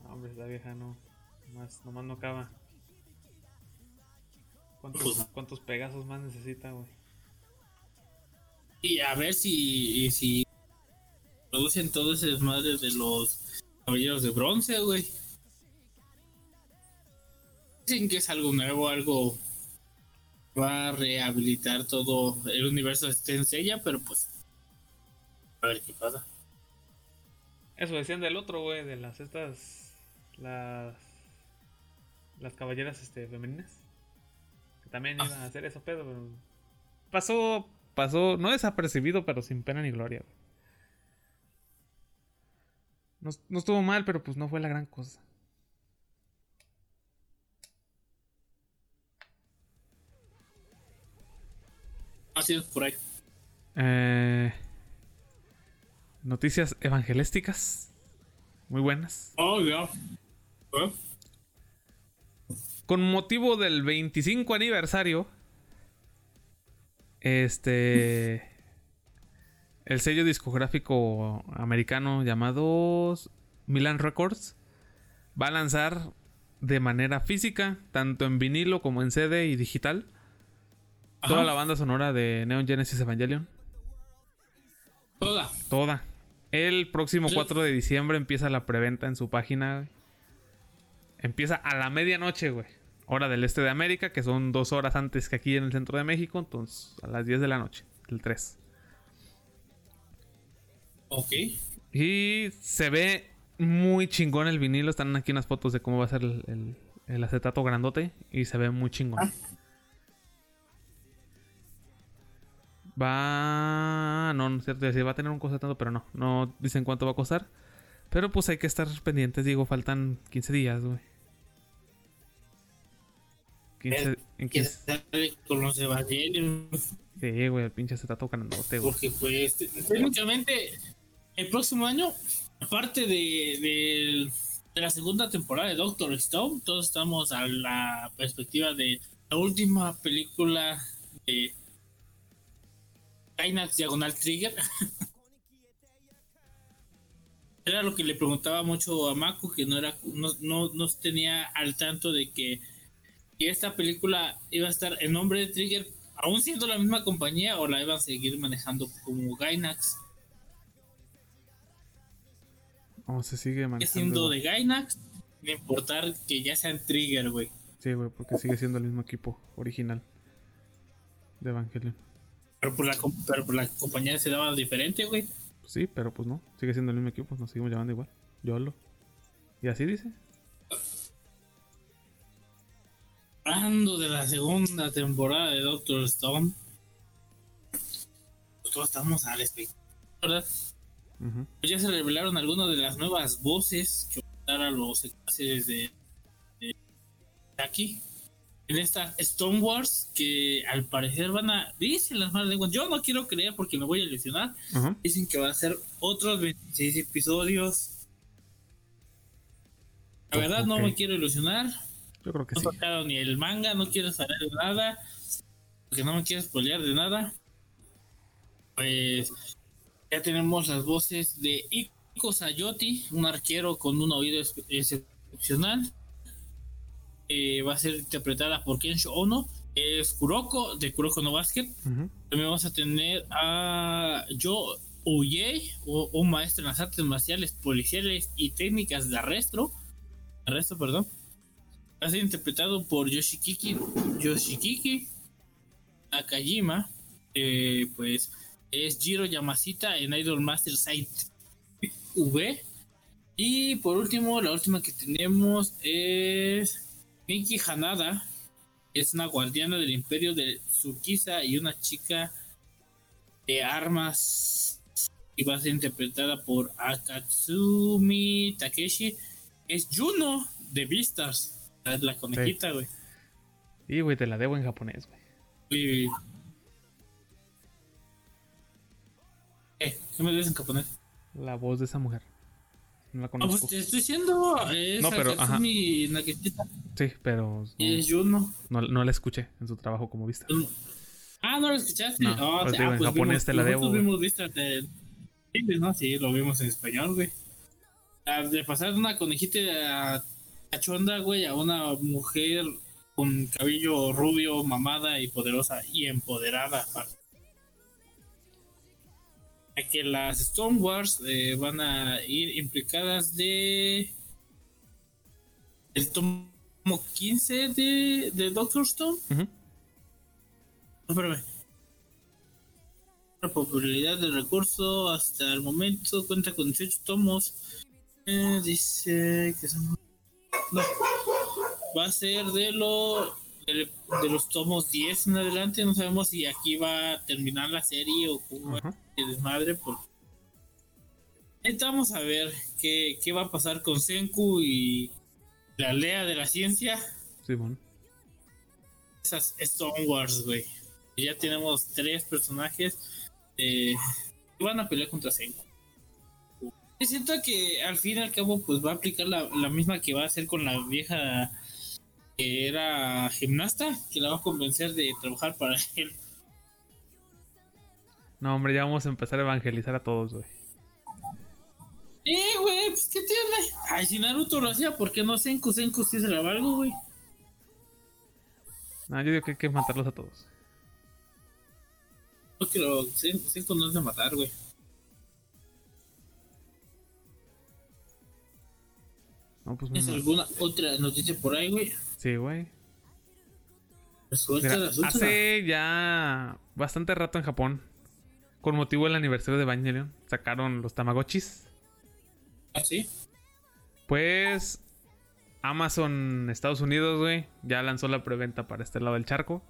No, hombre, esta vieja no. Nomás, nomás no acaba. ¿Cuántos, Pues- cuántos pegazos más necesita, güey? Y a ver si, si producen todo ese desmadre de los caballeros de bronce, güey. Dicen que es algo nuevo, algo va a rehabilitar todo el universo de Senseiya, pero pues a ver qué pasa. Eso decían del otro, güey, de las estas. Las. Las caballeras este, femeninas. Que también Ah. iban a hacer eso, pedo, pero. Pasó. Pasó. No desapercibido, pero sin pena ni gloria, güey. No, no estuvo mal, pero pues no fue la gran cosa. Así es por ahí. Eh, noticias evangelísticas. Muy buenas. Oh, ya. ¿Eh? Con motivo del 25 aniversario, este. El sello discográfico americano llamado Milan Records va a lanzar de manera física, tanto en vinilo como en CD y digital, toda la banda sonora de Neon Genesis Evangelion. Toda. Toda. El próximo Sí. 4 de diciembre empieza la preventa en su página. güey. Empieza a la medianoche, güey. Hora del este de América, que son dos horas antes que aquí en el centro de México. Entonces, a las 10 de la noche, el 3. Ok. Y se ve muy chingón el vinilo. Están aquí unas fotos de cómo va a ser el, el- el acetato grandote. Y se ve muy chingón. Va. No, no es cierto. decir, va a tener un cosetato, pero no. No dicen cuánto va a costar. Pero pues hay que estar pendientes. Digo, faltan 15 días, güey. 15, en Que 15. sale con los Evangelion. Sí, güey, el pinche acetato grandote, güey. Porque pues técnicamente el próximo año, aparte de, de, la segunda temporada de Doctor Stone, todos estamos a la perspectiva de la última película de Gainax Diagonal Trigger. [LAUGHS] Era lo que le preguntaba mucho a Mako, que no era, no, no, no tenía al tanto de que, que esta película iba a estar en nombre de Trigger, aún siendo la misma compañía, o la iban a seguir manejando como Gainax. No, se sigue manejando. siendo de Gainax, no importar que ya sean Trigger, güey. Sí, güey, porque sigue siendo el mismo equipo original de Evangelion. Pero por la, pero por la compañía se daba diferente, güey. Pues sí, pero pues no, sigue siendo el mismo equipo, nos seguimos llamando igual. Yolo. Y así dice. Hablando de la segunda temporada de Doctor Stone, pues todos estamos a la expectativa, ¿verdad? Pues ya se revelaron algunas de las nuevas voces que van a dar a los secuaces de, de aquí. En esta Stone Wars, que al parecer van a. Dicen las malas lenguas. Yo no quiero creer porque me voy a ilusionar. Dicen que va a ser otros 26 episodios. La verdad, no me quiero ilusionar. Yo creo que No sí. sacaron ni el manga, no quiero saber de nada. Porque no me quiero spoilear de nada. Pues ya tenemos las voces de Iko Sayoti, un arquero con un oído ex- excepcional. Eh, va a ser interpretada por Kensho Ono. Es Kuroko, de Kuroko no Basket. También vamos a tener a Yo Uye, un maestro en las artes marciales policiales y técnicas de arresto. Arresto, perdón. Va a ser interpretado por Yoshikiki, Yoshikiki Nakajima. eh, pues es Jiro Yamashita en Idol Master Site V. Y por último, la última que tenemos es Miki Hanada. Es una guardiana del imperio de Tsukisa y una chica de armas y va a ser interpretada por Akatsumi Takeshi. Es Juno de Vistas, la, la conejita, güey. Y, güey, te la debo en japonés, güey. Eh, ¿Qué me dices en japonés? La voz de esa mujer. No la Ah, conozco. pues te estoy diciendo, es No, pero, Akatsumi Nakeshita, Sí, pero y es Juno. no, no la escuché en su trabajo como vista. Ah, ¿no lo escuchaste? No, Ah, pues o sea, digo, en pues japonés vimos- te la debo, nosotros vimos vistas de... Sí, ¿no? Sí, lo vimos en español, güey. Ah, De pasar de una conejita cachonda, güey, a una mujer con cabello rubio, mamada y poderosa y empoderada. aparte. A que las Stone Wars eh, van a ir implicadas de... El tomo 15 de, de Doctor Stone. No, espérame. La popularidad del recurso hasta el momento cuenta con 18 tomos. Eh, dice que son. No. Va a ser de, lo, de, de los tomos 10 en adelante. No sabemos si aquí va a terminar la serie o cómo va Ajá. A desmadre. Vamos a ver qué, qué va a pasar con Senku y la Lea de la ciencia Simón. esas Stone Wars, güey. Ya tenemos tres personajes eh, que van a pelear contra Senku. Y siento que al fin y al cabo, pues va a aplicar la, la misma que va a hacer con la vieja que era gimnasta, que la va a convencer de trabajar para [LAUGHS] él. No, hombre, ya vamos a empezar a evangelizar a todos, güey. Eh, güey, pues ¿qué tiene? Ay, si Naruto lo hacía, ¿por qué no Senku? Senku sí se la valgo, güey. No, yo digo que hay que matarlos a todos. No quiero, Senku, Senku no es de matar, güey. No, pues ¿Tienes no. alguna otra noticia por ahí, güey? Sí, güey. Mira, Suéltala, suéltala. hace ya bastante rato en Japón, con motivo del aniversario de Evangelion, sacaron los Tamagotchis. ¿Ah, sí? Pues Amazon Estados Unidos, güey, ya lanzó la preventa para este lado del charco.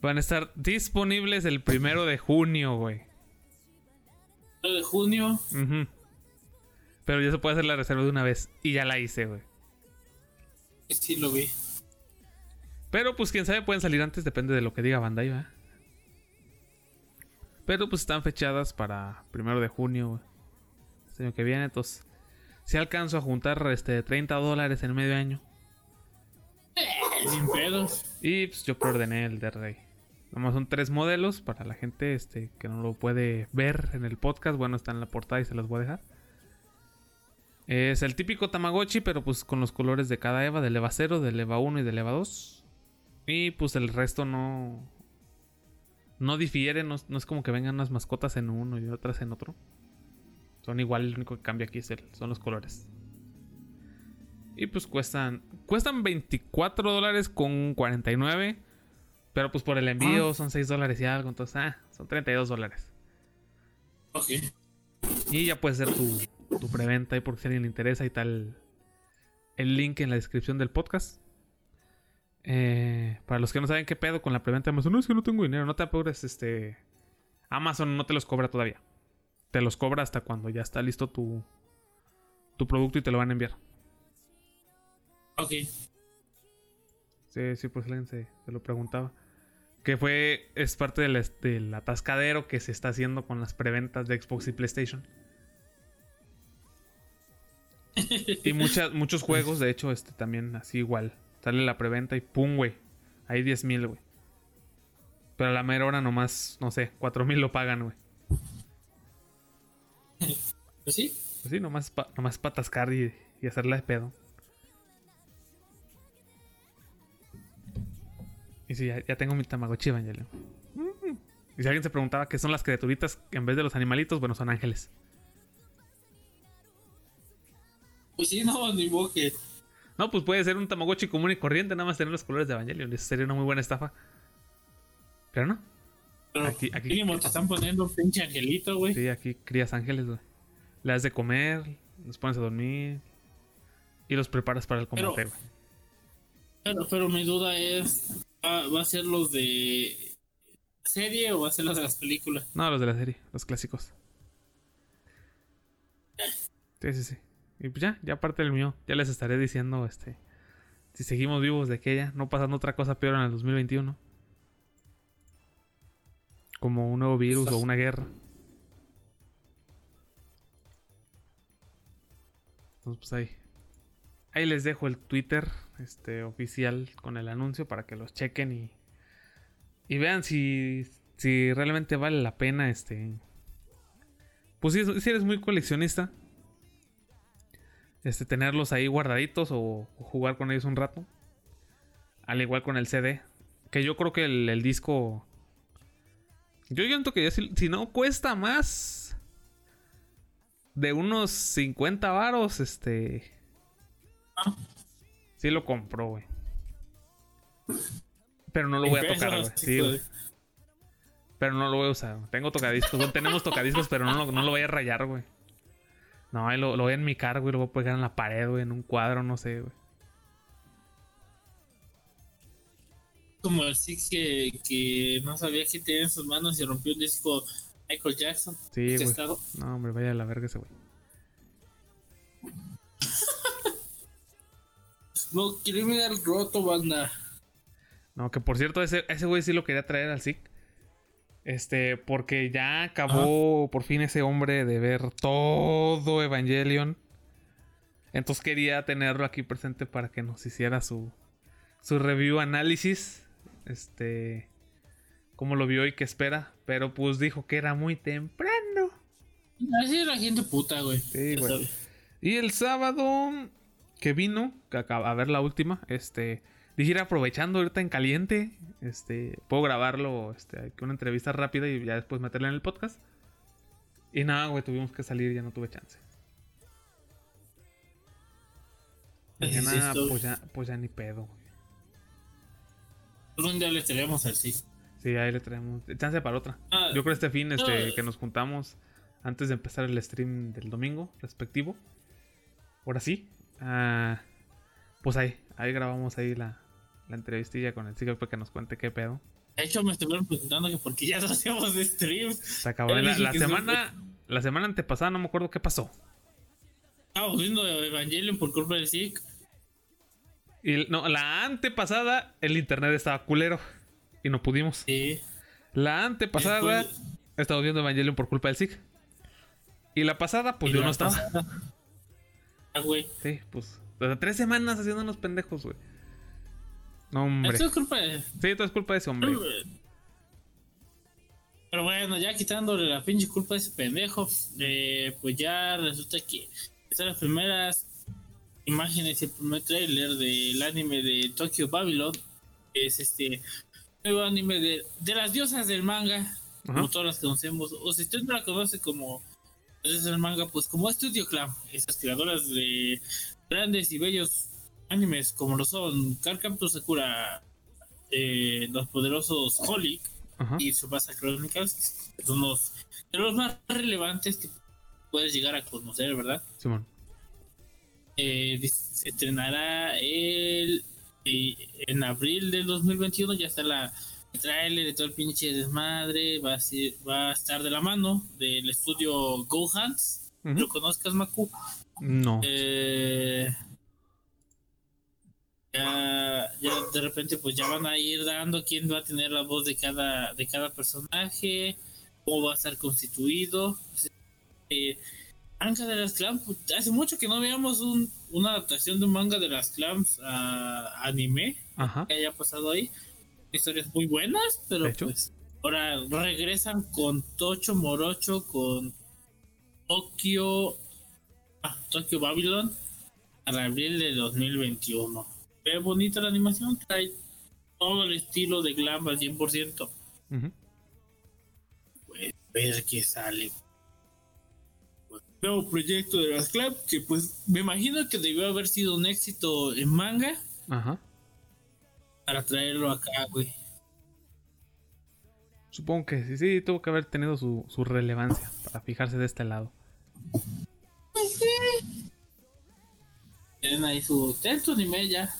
Van a estar disponibles el primero de junio, güey. El de junio. Pero ya se puede hacer la reserva de una vez. Y ya la hice, güey. Sí, lo vi. Pero pues quién sabe, pueden salir antes, depende de lo que diga Bandai, ¿verdad? Pero pues están fechadas para primero de junio, güey. Este año que viene, entonces. Si alcanzo a juntar este 30 dólares en medio año. Sin pedos. Y pues yo preordené el de Rey. Nomás son tres modelos para la gente este, que no lo puede ver en el podcast. Bueno, está en la portada y se los voy a dejar. Es el típico Tamagotchi, pero pues con los colores de cada Eva, del Eva 0, del Eva 1 y del Eva 2. Y pues el resto no. No difiere, no, no es como que vengan unas mascotas en uno y otras en otro. Son igual, lo único que cambia aquí es el- son los colores. Y pues cuestan. Cuestan 24 dólares con 49. Pero pues por el envío son 6 dólares y algo. Entonces, ah, son 32 dólares. Ok. Y ya puedes hacer tu, tu preventa ahí por si a alguien le interesa y tal. El link en la descripción del podcast. Eh, para los que no saben qué pedo con la preventa de Amazon, no es que no tengo dinero, no te apures, este. Amazon no te los cobra todavía. Te los cobra hasta cuando ya está listo tu, tu producto y te lo van a enviar. Ok. Sí, sí, por si alguien se, se lo preguntaba. Que fue, es parte del, del atascadero que se está haciendo con las preventas de Xbox y PlayStation. [LAUGHS] y muchas, muchos juegos, de hecho, este también así igual. Sale la preventa y pum, güey. Hay 10 mil, güey. Pero a la mera hora nomás, no sé, 4 mil lo pagan, güey. Pues sí. Pues sí, nomás para nomás pa atascar y, y hacerla de pedo. Y sí, ya, ya tengo mi Tamagotchi Evangelion. Mm. Y si alguien se preguntaba qué son las criaturitas en vez de los animalitos, bueno, son ángeles. Pues sí, no, ni modo que. No, pues puede ser un Tamagotchi común y corriente, nada más tener los colores de Evangelion. Eso sería una muy buena estafa. Pero no. Pero Aquí- aquí- mínimo te están poniendo un pinche angelito, güey. Sí, aquí crías ángeles, güey. Le das de comer, los pones a dormir y los preparas para el combate, güey. Pero, pero mi duda es: ¿va, va a ser los de serie o va a ser los de las películas? No, los de la serie, los clásicos. Sí, sí, sí. Y pues ya, ya aparte del mío, ya les estaré diciendo, este, si seguimos vivos de aquella, no pasando otra cosa peor en el 2021. Como un nuevo virus o una guerra. Entonces, pues ahí. Ahí les dejo el Twitter este, oficial con el anuncio para que los chequen y, y vean si, si realmente vale la pena. Este, pues si, si eres muy coleccionista, este, tenerlos ahí guardaditos o, o jugar con ellos un rato. Al igual con el CD. Que yo creo que el, el disco. Yo siento que ya si, si no cuesta más de unos 50 varos, este. Sí lo compró, güey. Pero no lo voy a tocar, güey. Sí, güey. Pero no lo voy a usar. Tengo tocadiscos. Tenemos tocadiscos, pero no, lo- no lo voy a rayar, güey. No, ahí lo, lo voy a enmicar, güey. Lo voy a pegar en la pared, güey. En un cuadro, no sé, güey. Como el sí que, que no sabía que tenía en sus manos y rompió un disco Michael Jackson. Sí, güey. No, hombre, vaya a la verga ese, güey. [LAUGHS] No, Criminal Roto, banda. No, que por cierto, ese, ese güey sí lo quería traer al SIC. Este, porque ya acabó por fin ese hombre de ver todo Evangelion. Entonces quería tenerlo aquí presente para que nos hiciera su, su review análisis. Este, cómo lo vio y qué espera. Pero pues dijo que era muy temprano. Así es la gente puta, güey. Sí. Y el sábado que vino, que acaba- a ver la última, este, dije ir aprovechando ahorita en caliente, este, puedo grabarlo, este, una entrevista rápida y ya después meterla en el podcast. Y nada, güey, tuvimos que salir, ya no tuve chance. Dije, nada, pues ya, pues ya ni pedo, güey. Un día le traemos al sí. Sí, ahí le traemos. Chance para otra. Ah, Yo creo este fin, este, ah. que nos juntamos antes de empezar el stream del domingo respectivo. Ahora sí. ah, pues ahí, ahí grabamos ahí la, la entrevistilla con el chico para que nos cuente qué pedo. De hecho, me estuvieron preguntando que por qué ya no [LAUGHS] hacíamos de stream. Se acabó. La, la semana, la semana antepasada no me acuerdo qué pasó. Estábamos viendo Evangelion por culpa del SIC. Y no, la antepasada el internet estaba culero y no pudimos. Sí. La antepasada Después- estábamos viendo Evangelion por culpa del SIG. Y la pasada, pues Y yo no estaba. [LAUGHS] Ah, güey. Sí, pues. Desde tres semanas haciendo unos pendejos, güey. No, hombre. Esto es culpa de. Sí, todo es culpa de ese hombre. Pero bueno, ya quitándole la pinche culpa a ese pendejo, eh, pues ya resulta que están las primeras imágenes y el primer trailer del anime de Tokyo Babylon. que Es este nuevo anime de, de las diosas del manga, como todas las conocemos. O si usted no la conoce como diosas del manga, pues como Studio Clan, esas creadoras de grandes y bellos animes como lo son Card Captor Sakura, eh, los poderosos Holic Ajá. y Subasa Chronicles, que son los, de los más relevantes que puedes llegar a conocer, ¿verdad? Simón. Eh, se estrenará el, eh, en abril del 2021, ya está la el trailer de todo el pinche desmadre, va a, ser- va a estar de la mano del estudio Gohans. ¿lo conozcas, Maku? No. Eh, ya, ya de repente pues ya van a ir dando quién va a tener la voz de cada de cada personaje cómo va a estar constituido. Eh, manga de las clams pues, hace mucho que no veamos un- una adaptación de un manga de las clams a anime Ajá. que haya pasado ahí. Historias muy buenas pero pues ahora regresan con Tocho Morocho con Tokio ah, Tokyo Babylon al abril de 2021 ve bonita la animación trae todo el estilo de Glam al 100% Ujú. pues ver qué sale nuevo proyecto de las Club que pues me imagino que debió haber sido un éxito en manga Ajá. para traerlo acá güey Supongo que sí, sí, tuvo que haber tenido su, su relevancia para fijarse de este lado. Tienen ahí su texto anime ya.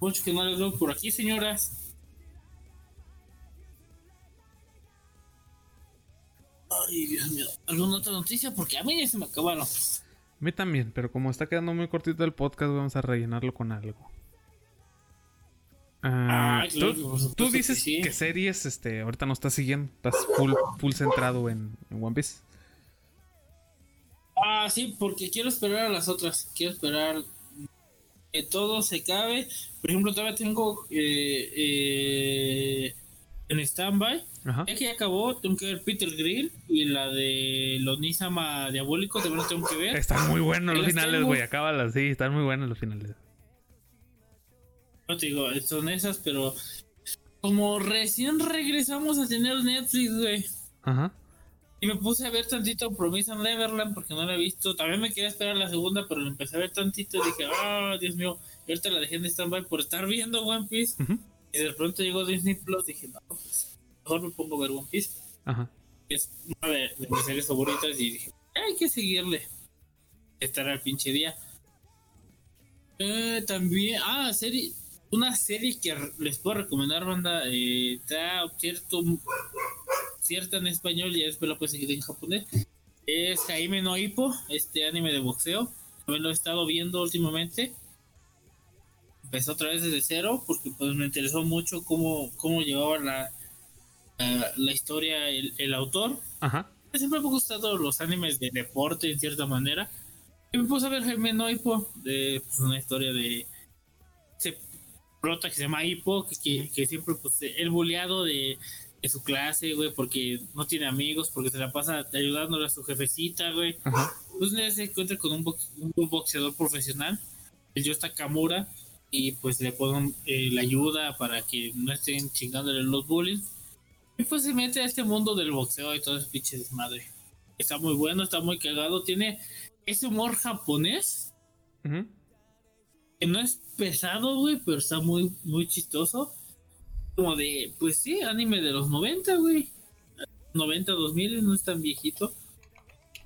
Mucho que no les veo por aquí, señoras. Ay, Dios mío. ¿Alguna otra noticia? Porque a mí ya se me acabaron. A mí también, pero como está quedando muy cortito el podcast, vamos a rellenarlo con algo. Ah, Ah, claro, tú, que dices sí. que series, este, ahorita no estás siguiendo, estás full, full centrado en, en One Piece. Ah, sí, porque quiero esperar a las otras. Quiero esperar que todo se cabe. Por ejemplo, todavía tengo eh, eh, en stand-by. Ya que ya acabó, tengo que ver Peter Grill y la de los Nisama Diabólicos. También tengo que ver. Están muy buenos los finales, güey. Acábalas, sí, están muy buenos los finales. No te digo, son esas, pero como recién regresamos a tener Netflix, güey. Ajá. Y me puse a ver tantito Promise Neverland porque no la he visto. También me quería esperar la segunda, pero la empecé a ver tantito y dije, ah, Dios mío. Y ahorita la dejé en stand-by por estar viendo One Piece. Y de pronto llegó Disney Plus. Dije, no, pues mejor me pongo a ver One Piece. Ajá. Es una de, de mis series favoritas. Y dije, hay que seguirle. Estará el pinche día. Eh, también, ah, serie. Una serie que les puedo recomendar, banda. Eh, está cierto cierta en español y después la puedes seguir en japonés. Es Jaime no Hippo, este anime de boxeo. También lo he estado viendo últimamente. Empezó otra vez desde cero porque pues me interesó mucho cómo, cómo llevaba la, la, la historia el, el autor. Ajá. Siempre me han gustado los animes de deporte en cierta manera. Y me puse a ver Jaime no Hippo, de pues, una historia de ese prota que se llama Hippo, que, que, que siempre pues el buleado de, de su clase, güey, porque no tiene amigos, porque se la pasa ayudándole a su jefecita, güey. Pues día se encuentra con un, box- un boxeador profesional, el Yosta Kamura, y pues le ponen eh, la ayuda para que no estén chingándole los bullies. Y pues se mete a este mundo del boxeo y todo ese pinche desmadre. Está muy bueno, está muy cagado, tiene ese humor japonés, que no es pesado, güey, pero está muy, muy chistoso. Como de, pues sí, anime de los 90, güey. 90, 2000, no es tan viejito.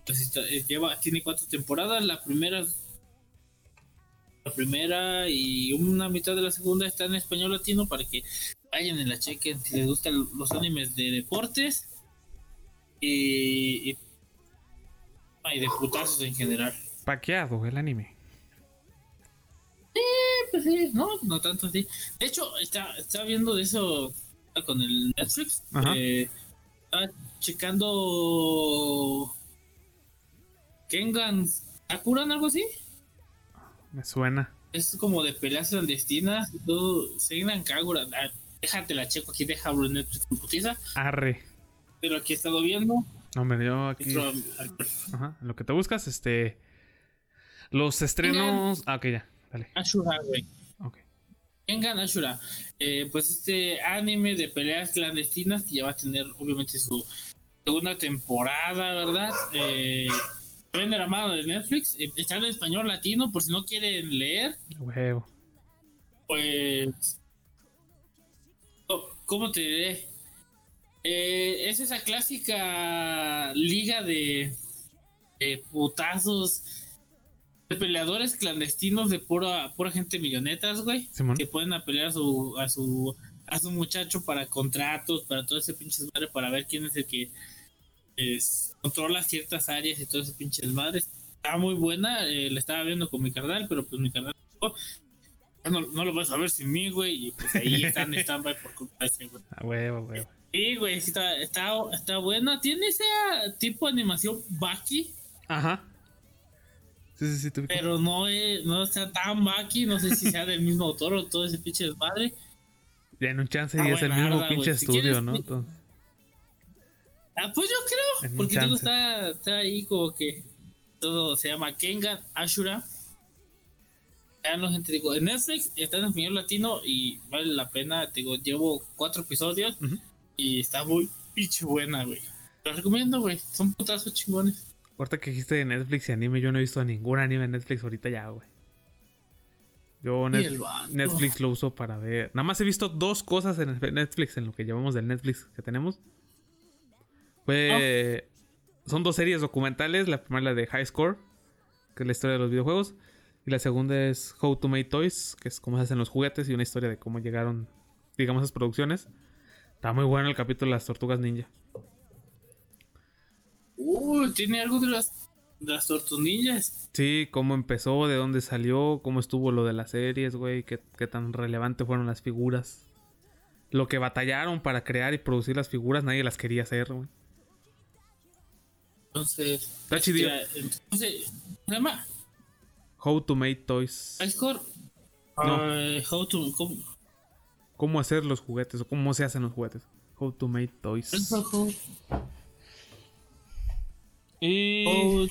Pues está- eh, lleva, tiene cuatro temporadas. La primera, la primera y una mitad de la segunda está en español latino para que vayan y la chequen si les gustan los animes de deportes y, y, y de putazos en general. Paqueado el anime. Pues sí, no, no tanto así. De hecho, está, está viendo de eso con el Netflix. Eh, estaba checando Kengan Sakuran, algo así. Me suena. Es como de peleas clandestinas. y todo. Kengan Kagura. Ah, déjate la checo aquí, deja abrir Netflix en putiza. Arre. Pero aquí he estado viendo. Hombre, yo aquí. Otro- Ajá. en Lo que te buscas, este. Los estrenos. Ah, ok, ya. Dale. Ashura, güey. Ok. Kengan Ashura, eh, pues este anime de peleas clandestinas que ya va a tener obviamente su segunda temporada, ¿verdad? Eh, también de la mano de Netflix, eh, está en español latino por si no quieren leer, Huevo. pues... ¿Cómo te diré? Eh, es esa clásica liga de, de putazos, peleadores clandestinos de pura, pura gente millonetas, güey Simón. que pueden apelar a su a su a su muchacho para contratos, para todo ese pinche desmadre, para ver quién es el que es, controla ciertas áreas y todo ese pinche desmadre. Está muy buena, eh, la estaba viendo con mi carnal, pero pues mi carnal oh, ya no, no lo vas a ver sin mí, güey, y pues ahí están en stand-by por culpa de ese, güey. A huevo, huevo. Sí, güey, sí está, está, está buena. Tiene ese ah, tipo de animación Baki, Ajá. Sí, sí, sí. te ubico. pero no, es, no está tan Baki, no sé si sea del mismo autor o todo ese pinche desmadre. Ya en un chance Ah, y es el mismo arda, pinche estudio, ¿no? mi- Ah, pues yo creo, En porque chance. está, está ahí como que todo se llama Kengan Ashura. Ya no, gente, digo, en Netflix está en español latino y vale la pena. Digo, llevo cuatro episodios y está muy pinche buena, güey. Lo recomiendo, güey. Son putazos chingones. Ahorita que dijiste de Netflix y anime, yo no he visto ningún anime en Netflix ahorita ya, güey. Yo Net-. Netflix lo uso para ver. Nada más he visto dos cosas en Netflix en lo que llevamos del Netflix que tenemos. Fue. Son dos series documentales. La primera la de High Score, que es la historia de los videojuegos. Y la segunda es How to Make Toys, que es cómo se hacen los juguetes y una historia de cómo llegaron, digamos, esas producciones. Está muy bueno el capítulo de las tortugas ninja. Uh, tiene algo de las de las tortunillas. Sí, cómo empezó, de dónde salió, cómo estuvo lo de las series, güey, qué, qué tan relevante fueron las figuras. Lo que batallaron para crear y producir las figuras, nadie las quería hacer, güey. Entonces. Está este, Entonces, ¿se llama? How to make toys. Score. No. Eh, how to. ¿cómo? Cómo hacer los juguetes o cómo se hacen los juguetes. How to make toys. How, Y...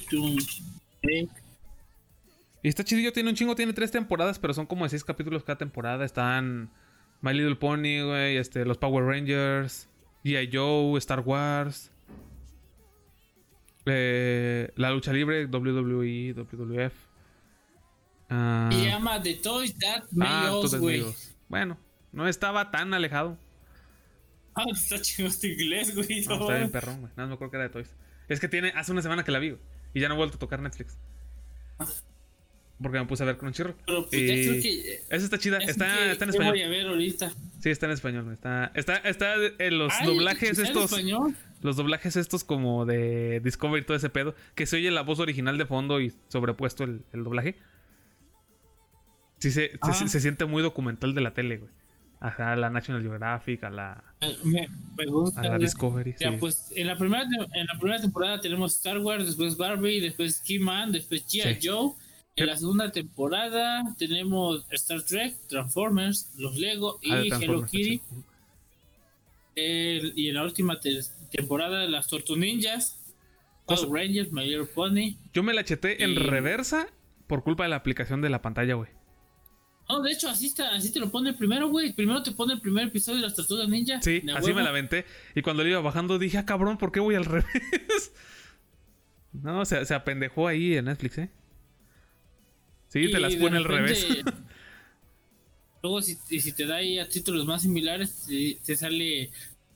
está chidillo, tiene un chingo, tiene tres temporadas, pero son como de seis capítulos cada temporada. Están My Little Pony, güey, este, los Power Rangers, G.I. Joe, Star Wars, eh, la lucha libre, WWE, WWF. Ah, Se llama The Toys That Made ah, Us, güey. Made Us. Bueno, no estaba tan alejado. Ah, está chido este inglés, güey. No, no está bien perrón, güey. Nada, más me acuerdo que era de Toys. Es que tiene, hace una semana que la vi, Y ya no he vuelto a tocar Netflix. Porque me puse a ver Crunchyroll. Pero pues ya Y creo que. eh, Esa está chida. es Está, en ¿qué español. voy a ver ahorita. Sí, está en español. Está, está, está en los Ay, doblajes ¿está en estos. español? Los doblajes estos como de Discovery y todo ese pedo. Que se oye la voz original de fondo y sobrepuesto el, el doblaje. Sí, se, se- Ah. se, siente muy documental de la tele, güey. Ajá, a la National Geographic, a la, Me, me gusta. a la güey. Discovery. Ya, sí. pues en la, primera, en la primera temporada tenemos Star Wars, después Barbie, después Key-Man, después G.I. Sí. Joe. En la segunda temporada tenemos Star Trek, Transformers, los Lego y Ah, Hello Kitty. El- y en la última te- temporada las Tortuninjas, Cosa- Power Rangers, My Little Pony. Yo me la cheté en reversa por culpa de la aplicación de la pantalla, güey. No, de hecho, así, está, así te lo pone primero, güey. Primero te pone el primer episodio de las Tortugas Ninja. Sí, así huevo. me la aventé. Y cuando le iba bajando dije, ah, cabrón, ¿por qué voy al [LAUGHS] revés? no, se, se apendejó ahí en Netflix, ¿eh? Sí, te las pone al revés. [LAUGHS] Luego, si, te da ahí a títulos más similares, te, te sale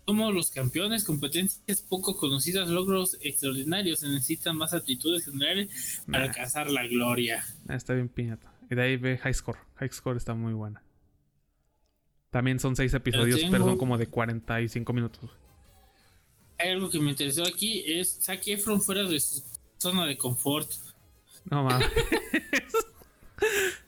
como los campeones, competencias poco conocidas, logros extraordinarios. Se necesitan más aptitudes generales para Nah. alcanzar la gloria. Está bien piñata. Y de ahí ve High Score. High Score está muy buena. También son seis episodios, pero, tengo- son como de 45 minutos. Hay algo que me interesó aquí, es Zac Efron fuera de su zona de confort. No mames. [LAUGHS]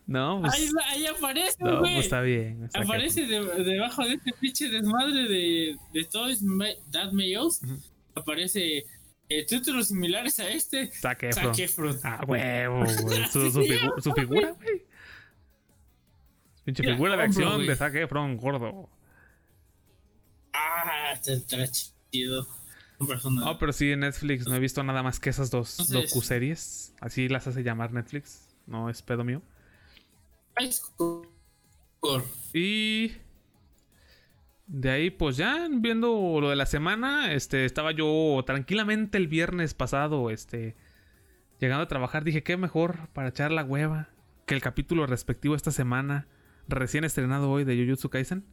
no, pues, Ahí, ahí aparece, no, pues está bien. está Aparece de- debajo de este pinche desmadre de, de Ma- That Us. Ujú. Aparece eh, títulos similares a este. Zac Efron. Zac Efron. Ah, huevo, [LAUGHS] güey. Su, su figu- su figura, güey. Pinche figura de acción güey. de Zac Efron, gordo. Ah, está, chido. No, pero sí, en Netflix no he visto nada más que esas dos Entonces- docuseries. Así las hace llamar Netflix. No es pedo mío. Y de ahí, pues ya viendo lo de la semana, este, estaba yo tranquilamente el viernes pasado, este, llegando a trabajar, dije, qué mejor para echar la hueva que el capítulo respectivo esta semana, recién estrenado hoy de Jujutsu Kaisen.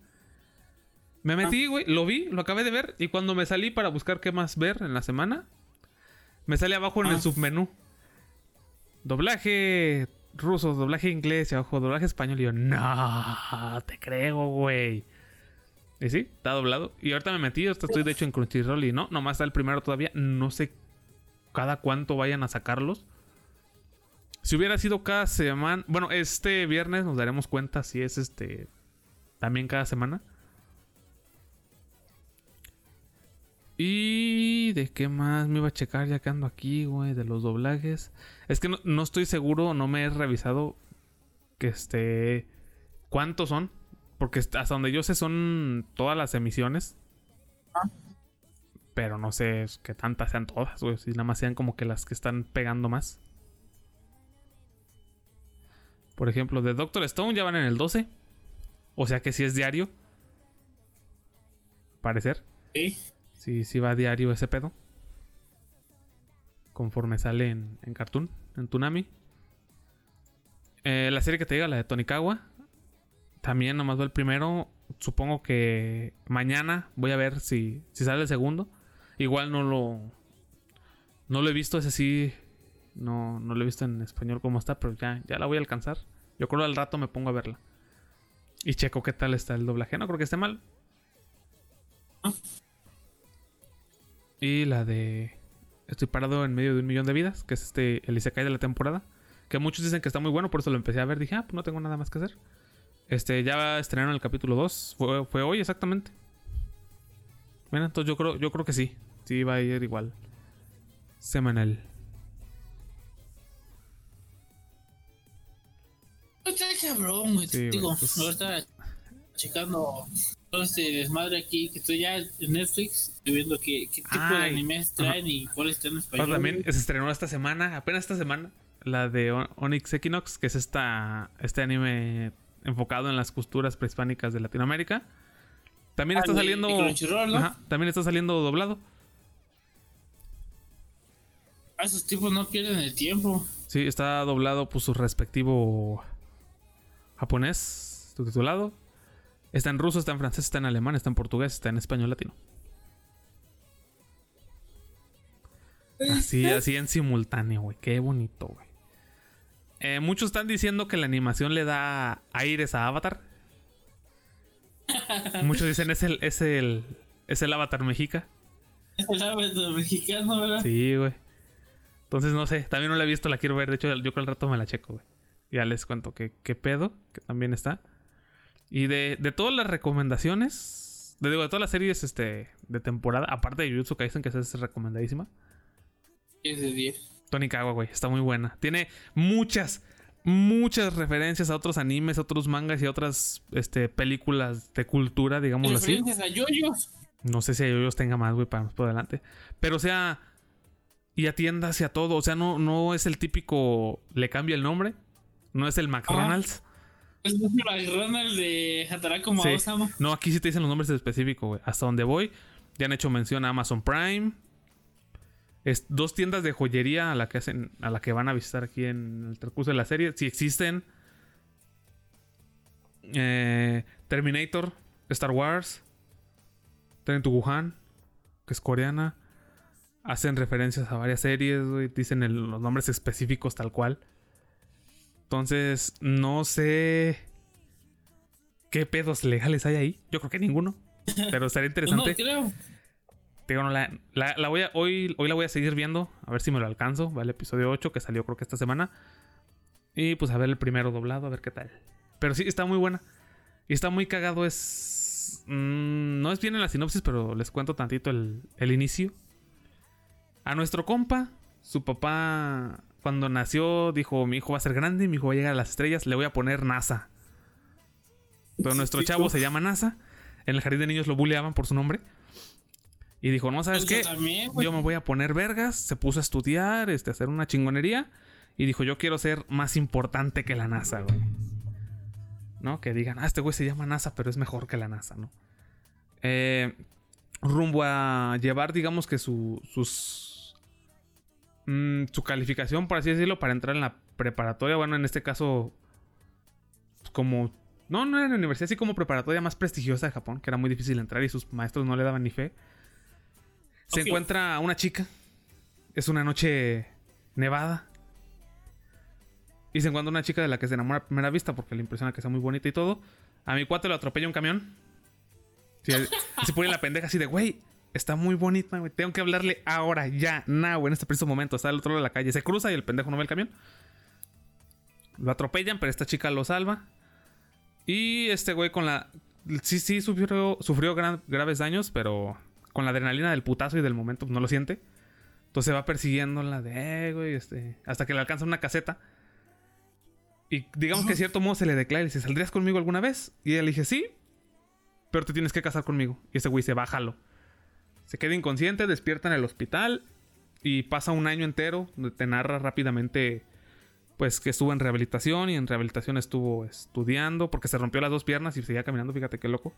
Me metí, güey, lo vi, lo acabé de ver, y cuando me salí para buscar qué más ver en la semana, me sale abajo en el Ah. submenú. Doblaje ruso, doblaje inglés y abajo doblaje español. Y yo, no, te creo, güey. Y sí, está doblado. Y ahorita me metí, ahorita estoy de hecho en Crunchyroll y no, nomás está el primero todavía. No sé cada cuánto vayan a sacarlos. Si hubiera sido cada semana, bueno, este viernes nos daremos cuenta si es este también cada semana. Y de qué más me iba a checar ya que ando aquí, güey, de los doblajes. Es que no, no estoy seguro, no me he revisado que este cuántos son, porque hasta donde yo sé son todas las emisiones. Pero no sé que tantas sean todas, güey, si nada más sean como que las que están pegando más. Por ejemplo, de Doctor Stone ya van en el 12. O sea que si es diario. Parecer. Sí. Sí, sí va a diario ese pedo. Conforme sale en, en Cartoon, en Tsunami. Eh, la serie que te diga, la de Tonikawa. También nomás va el primero. Supongo que mañana voy a ver si, si sale el segundo. Igual no lo. No lo he visto, ese sí. No, no lo he visto en español como está, pero ya, ya la voy a alcanzar. Yo creo al rato me pongo a verla. Y checo qué tal está el doblaje. No creo que esté mal. Y la de Estoy parado en medio de un millón de vidas, que es este el Isekai de la temporada. Que muchos dicen que está muy bueno, por eso lo empecé a ver. Dije, ah, pues no tengo nada más que hacer. Este, ya estrenaron el capítulo 2. Fue, fue hoy exactamente. Mira, entonces yo creo, yo creo que sí. Sí, va a ir igual. Semanal. Está cabrón, güey. Sí, te digo, pues- ahorita checando todo este desmadre aquí que estoy ya en Netflix, estoy viendo qué, qué tipo de animes traen y cuáles están en español. Pero también güey. se estrenó esta semana, apenas esta semana, la de Onyx Equinox, que es esta, este anime enfocado en las costuras prehispánicas de Latinoamérica. También Ah, está de- saliendo. también está saliendo doblado. Ah, esos tipos no pierden el tiempo. Sí, está doblado por su respectivo japonés, subtitulado. Está en ruso, está en francés, está en alemán, está en portugués, está en español latino. Así, así en simultáneo, güey. Qué bonito, güey. Eh, muchos están diciendo que la animación le da aires a Avatar. [LAUGHS] Muchos dicen es el, es el, es el Avatar mexica. El árbitro mexicano, ¿verdad? Sí, güey. Entonces no sé, también no la he visto, la quiero ver. De hecho, yo creo al rato me la checo, güey. Ya les cuento que, qué pedo, que también está. Y de, de todas las recomendaciones, de, digo, de todas las series este, de temporada, aparte de Jujutsu Kaisen, que esa es recomendadísima. 10 de 10. Tony Kawa, güey, está muy buena. Tiene muchas, muchas referencias a otros animes, a otros mangas y a otras este, películas de cultura, digámoslo así. Referencias a yoyos. No sé si a ellos tenga más, güey, para más por adelante. Pero o sea, y atienda hacia todo. O sea, no, no es el típico, le cambia el nombre. No es el McDonald's. Es el McDonald's de Hataraku Sí. No, aquí sí te dicen los nombres específicos, güey. Hasta donde voy. Ya han hecho mención a Amazon Prime. Es dos tiendas de joyería a la que hacen, a la que van a visitar aquí en el transcurso de la serie. Si existen. Eh, Terminator, Star Wars, Tren to Wuhan, que es coreana. Hacen referencias a varias series, güey. Dicen el- los nombres específicos tal cual. Entonces, no sé qué pedos legales hay ahí. Yo creo que ninguno. [LAUGHS] Pero estaría Pues no interesante. Digo, no, la, la- la voy a, hoy, hoy la voy a seguir viendo. A ver si me lo alcanzo. Va el episodio 8 que salió creo que esta semana. Y pues a ver el primero doblado, a ver qué tal. Pero sí, está muy buena. Y está muy cagado. Es. mm, no es bien en la sinopsis, pero les cuento tantito el, el inicio. A nuestro compa, su papá, cuando nació, dijo: Mi hijo va a ser grande, mi hijo va a llegar a las estrellas, le voy a poner NASA. Pero nuestro chavo se llama NASA. En el jardín de niños lo bulleaban por su nombre. Y dijo: No, ¿sabes Pues qué? yo también, güey. Yo me voy a poner vergas. Se puso a estudiar, este, a hacer una chingonería. Y dijo, yo quiero ser más importante que la NASA, güey. ¿No? Que digan, ah, este güey se llama NASA, pero es mejor que la NASA, ¿no? Eh, rumbo a llevar, digamos que su, sus... mm, su calificación, por así decirlo, para entrar en la preparatoria. Bueno, en este caso, como... No, no era en la universidad, así como preparatoria más prestigiosa de Japón, que era muy difícil entrar y sus maestros no le daban ni fe. Se encuentra una chica. Es una noche nevada. Y se encuentra una chica de la que se enamora a primera vista porque le impresiona que sea muy bonita y todo. A mi cuate lo atropella un camión. Sí, se pone la pendeja así de, güey, está muy bonita, güey. Tengo que hablarle ahora, ya, now, en este preciso momento. Está al otro lado de la calle. Se cruza y el pendejo no ve el camión. Lo atropellan, pero esta chica lo salva. Y este güey con la... Sí, sí, sufrió, sufrió gran- graves daños, pero con la adrenalina del putazo y del momento no lo siente. Entonces va persiguiéndola de, eh, güey, este, hasta que le alcanza una caseta. Y digamos que de cierto modo se le declara y dice, ¿saldrías conmigo alguna vez? Y ella le dice, sí, pero te tienes que casar conmigo. Y ese güey se bájalo. Se queda inconsciente, despierta en el hospital y pasa un año entero donde te narra rápidamente pues que estuvo en rehabilitación y en rehabilitación estuvo estudiando porque se rompió las dos piernas y seguía caminando, fíjate qué loco.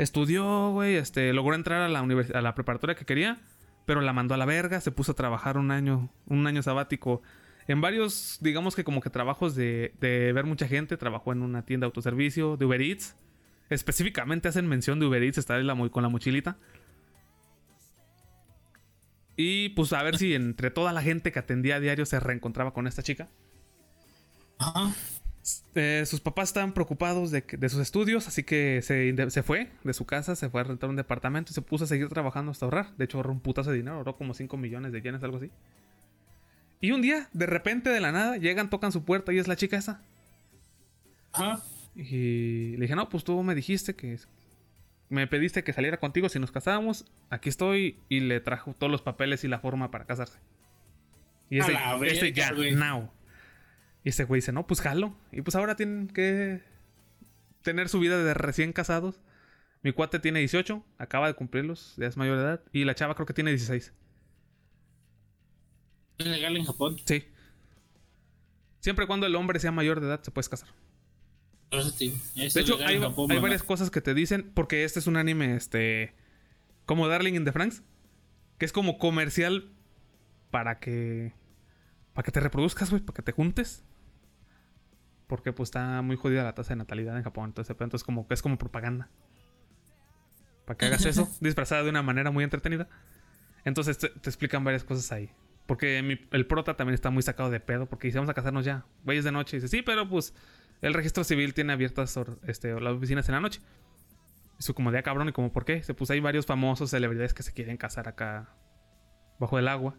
Estudió, güey, este, logró entrar a la a la preparatoria que quería, pero la mandó a la verga, se puso a trabajar un año, un año sabático en varios, digamos que como que trabajos de, de ver mucha gente, trabajó en una tienda de autoservicio, de Uber Eats. Específicamente hacen mención de Uber Eats, está la con la mochilita. Y pues a ver si entre toda la gente que atendía a diario se reencontraba con esta chica. Ajá. Eh, sus papás estaban preocupados de, sus estudios, así que se, fue de su casa, se fue a rentar un departamento y se puso a seguir trabajando hasta ahorrar. De hecho, ahorró un putazo de dinero, ahorró como 5 millones de yenes, algo así. Y un día, de repente, de la nada, llegan, tocan su puerta y es la chica esa. Y le dije, no, pues tú me dijiste que me pediste que saliera contigo si nos casábamos. Aquí estoy y le trajo todos los papeles y la forma para casarse. Y ese, ese ya, now. Y ese güey dice, no, pues jalo. Y pues ahora tienen que tener su vida de recién casados. Mi cuate tiene 18, acaba de cumplirlos, ya es mayor de edad. Y la chava creo que tiene 16. Es legal en Japón. Sí. Siempre y cuando el hombre sea mayor de edad se puedes casar. De hecho, hay, Japón, hay varias cosas que te dicen, porque este es un anime, este, como Darling in the Franks, que es como comercial para que, para que te reproduzcas, güey, para que te juntes. Porque pues está muy jodida la tasa de natalidad en Japón, entonces, entonces como es como propaganda. Para que hagas eso, [LAUGHS] disfrazada de una manera muy entretenida. Entonces te, te explican varias cosas ahí. Porque mi- el prota también está muy sacado de pedo. Porque dice, vamos a casarnos ya. Güeyes de noche. Y dice, sí, pero pues el registro civil tiene abiertas este, las oficinas en la noche. Eso como de "Ah, cabrón. Y como, ¿por qué? Se puso hay varios famosos celebridades que se quieren casar acá bajo el agua.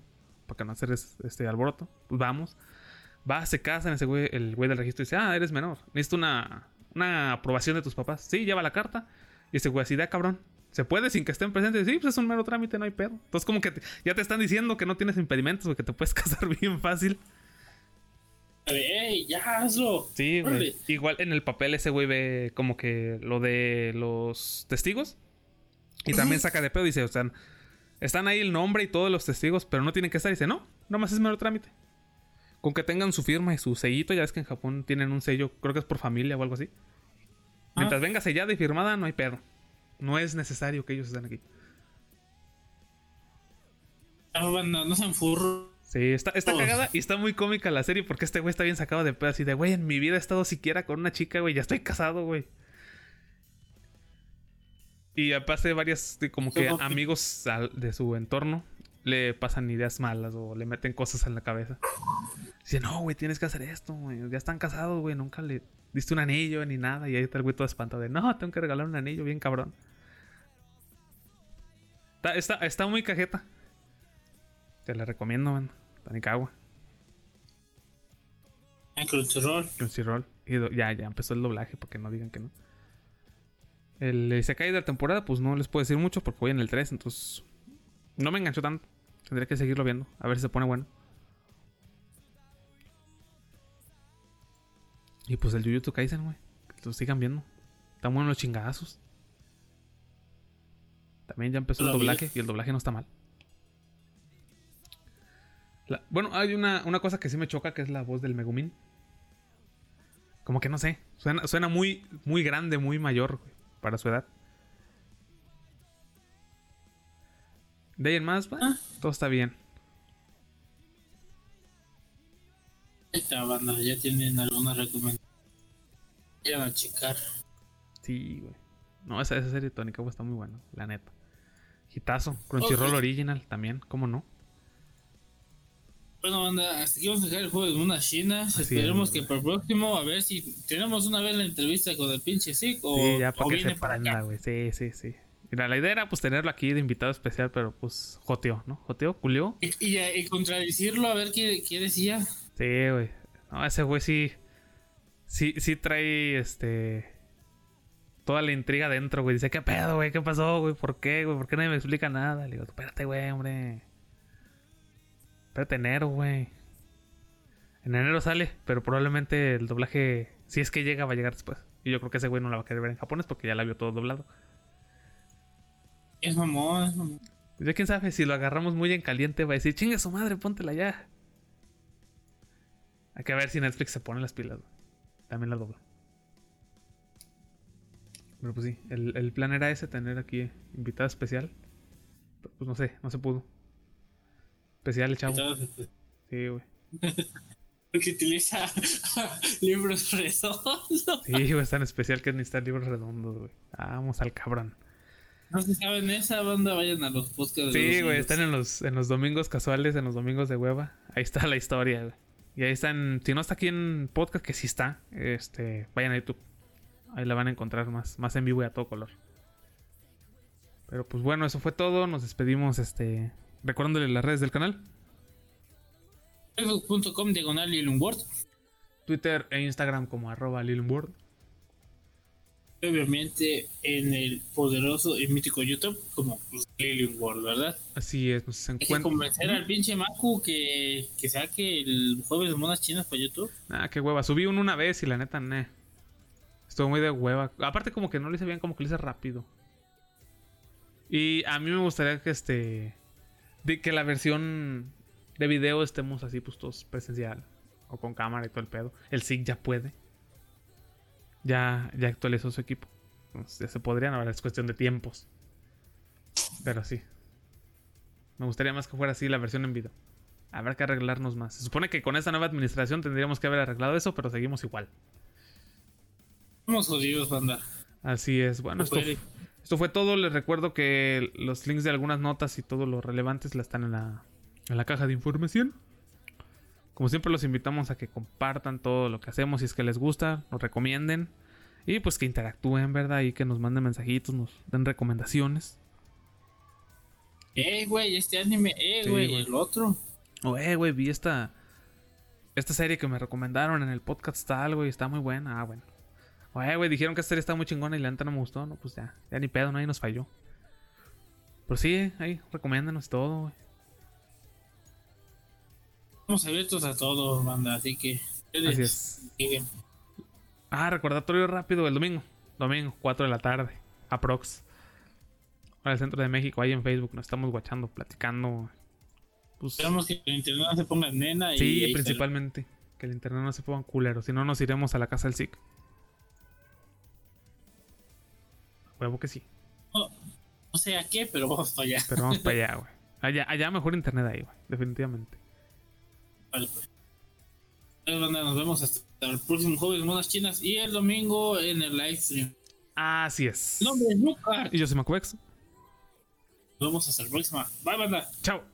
Para que no hacer es- este alboroto. Pues vamos. Va, se casan. Ese güey, el güey del registro dice, ah, eres menor. Necesito una, una aprobación de tus papás. Sí, lleva la carta. Y ese güey así, da cabrón. ¿Se puede sin que estén presentes? Sí, pues es un mero trámite, no hay pedo. Entonces, como que te- ya te están diciendo que no tienes impedimentos, güey, que te puedes [LAUGHS] casar bien fácil. ¡Ey, ya hazlo! Sí, güey. Igual en el papel ese güey ve como que lo de los testigos. Y también saca de pedo. Dice, o sea, están ahí el nombre y todos los testigos, pero no tienen que estar. Dice, no, nomás es mero trámite. Con que tengan su firma y su sellito. Ya ves que en Japón tienen un sello, creo que es por familia o algo así. Mientras venga sellada y firmada, no hay pedo. No es necesario que ellos estén aquí. Ah, no sean furros. Sí, está, está cagada y está muy cómica la serie porque este güey está bien sacado de pedo. Así de, güey, en mi vida he estado siquiera con una chica, güey, ya estoy casado, güey. Y aparte, varias, como que amigos de su entorno le pasan ideas malas o le meten cosas en la cabeza. Dice, no, güey, tienes que hacer esto, güey. Ya están casados, güey, nunca le diste un anillo ni nada. Y ahí está el güey todo espantado de, no, tengo que regalar un anillo bien cabrón. Está, está, está muy cajeta. Te la recomiendo, man. Tanikawa. En Crunchyroll. Crunchyroll. Y ya, ya empezó el doblaje, porque no digan que no. El Isekai de la temporada, pues no les puedo decir mucho porque voy en el 3, entonces no me enganchó tanto. Tendré que seguirlo viendo, a ver si se pone bueno. Y pues el Jujutsu Kaisen, güey. Que lo sigan viendo. Están buenos los chingazos. También ya empezó el doblaje y el doblaje no está mal. La- bueno, hay una, una cosa que sí me choca que es la voz del Megumin. Como que no sé. Suena, suena muy, muy grande, muy mayor güey, para su edad. De ahí en más, bueno, todo está bien. Esta banda ya tienen algunas recomendaciones. Vayan a checar. Sí, güey. No, esa, esa serie Tónica está muy buena, la neta. Hitazo. Crunchyroll. Original también, ¿cómo no? Bueno, banda, hasta aquí vamos a dejar el juego de unas chinas. Así Esperemos es. que para el próximo, a ver si tenemos una vez la entrevista con el pinche Sick o, Sí, ya para o que viene se para prenda, acá. güey. Sí, sí, sí. Mira, la idea era pues tenerlo aquí de invitado especial, pero pues joteó, ¿no? Joteó, culió. Y, y, y contradecirlo, a ver qué, qué decía. Sí, güey. No, ese güey sí. Sí, sí trae este. Toda la intriga dentro, güey. Dice, ¿qué pedo, güey? ¿Qué pasó, güey? ¿Por qué, güey? ¿Por qué nadie me explica nada? Le digo, espérate, güey, hombre. Espérate enero, güey. En enero sale, pero probablemente el doblaje, si es que llega, va a llegar después. Y yo creo que ese güey no la va a querer ver en japonés porque ya la vio todo doblado. Es mamón, es mamón. Pues ya quién sabe, si lo agarramos muy en caliente, va a decir, chingue su madre, póntela ya. Hay que ver si Netflix se pone las pilas. También la dobla. Pero pues sí, el, el plan era ese, tener aquí invitado especial. Pero pues no sé, no se pudo. Especial el chavo. Entonces, Sí, güey. [LAUGHS] Porque utiliza [LAUGHS] libros redondos. Sí, güey, es tan especial que necesita libros redondos, güey. Vamos al cabrón. No se saben esa banda, vayan a los podcasts. de Sí, güey, están en los, en los domingos casuales, en los domingos de hueva. Ahí está la historia, güey. Y ahí están, si no está aquí en podcast, que sí está, este, vayan a YouTube. Ahí la van a encontrar más, más en vivo y a todo color. Pero pues bueno, eso fue todo. Nos despedimos, este, recordándole las redes del canal. Facebook.com diagonal. Twitter e Instagram como arroba Lilumword. Obviamente en el poderoso y mítico YouTube como pues, Lilumword, ¿verdad? Así es, nos Hay que encuentra. convencer al pinche Maku que, que saque el jueves de monas chinas para YouTube. Ah, qué hueva. Subí uno una vez y la neta, ne. Estuvo muy de hueva. Aparte, como que no lo hice bien, como que lo hice rápido. Y a mí me gustaría que este. De que la versión de video estemos así, pues todos presencial. O con cámara y todo el pedo. El SIG ya puede. Ya, ya actualizó su equipo. Entonces, ya se podrían, ahora es cuestión de tiempos. Pero sí. Me gustaría más que fuera así la versión en video. Habrá que arreglarnos más. Se supone que con esta nueva administración tendríamos que haber arreglado eso, pero seguimos igual. Somos jodidos, banda. Así es. Bueno, No esto, esto fue todo. Les recuerdo que los links de algunas notas y todo lo relevantes la están en la, en la caja de información. Como siempre los invitamos a que compartan todo lo que hacemos si es que les gusta, nos recomienden y pues que interactúen, ¿verdad? Y que nos manden mensajitos, nos den recomendaciones. Eh, güey, este anime, eh, Sí, güey, güey. el otro. O, eh, güey, vi esta, esta serie que me recomendaron en el podcast tal, güey, está muy buena. Ah, bueno. O, eh, güey, dijeron que esta serie está muy chingona y la neta no me gustó. No, pues ya, ya ni pedo, nadie nos falló. Pero sí, ahí, recomiéndanos todo, güey. Estamos abiertos a todo, banda, así que. ustedes Así es. siguen. Ah, recordatorio rápido el domingo. Domingo, 4 de la tarde. Aprox. Para el centro de México, ahí en Facebook. Nos estamos guachando, platicando. Pues, Esperamos que el internet no se ponga nena y. sí, ahí principalmente. Que el internet no se ponga culero. Si no, nos iremos a la casa del SIC. Huevo que sí. no sé a qué, pero vamos para allá. Pero vamos para [LAUGHS] allá, güey. Allá, allá mejor internet ahí, güey. Definitivamente. Vale, pues. Banda, nos vemos hasta el próximo jueves monas chinas y el domingo en el live stream. Así es. Mi nombre es Lucas. Y yo soy Macuex. Nos vemos hasta la próxima. Bye, banda. Chao.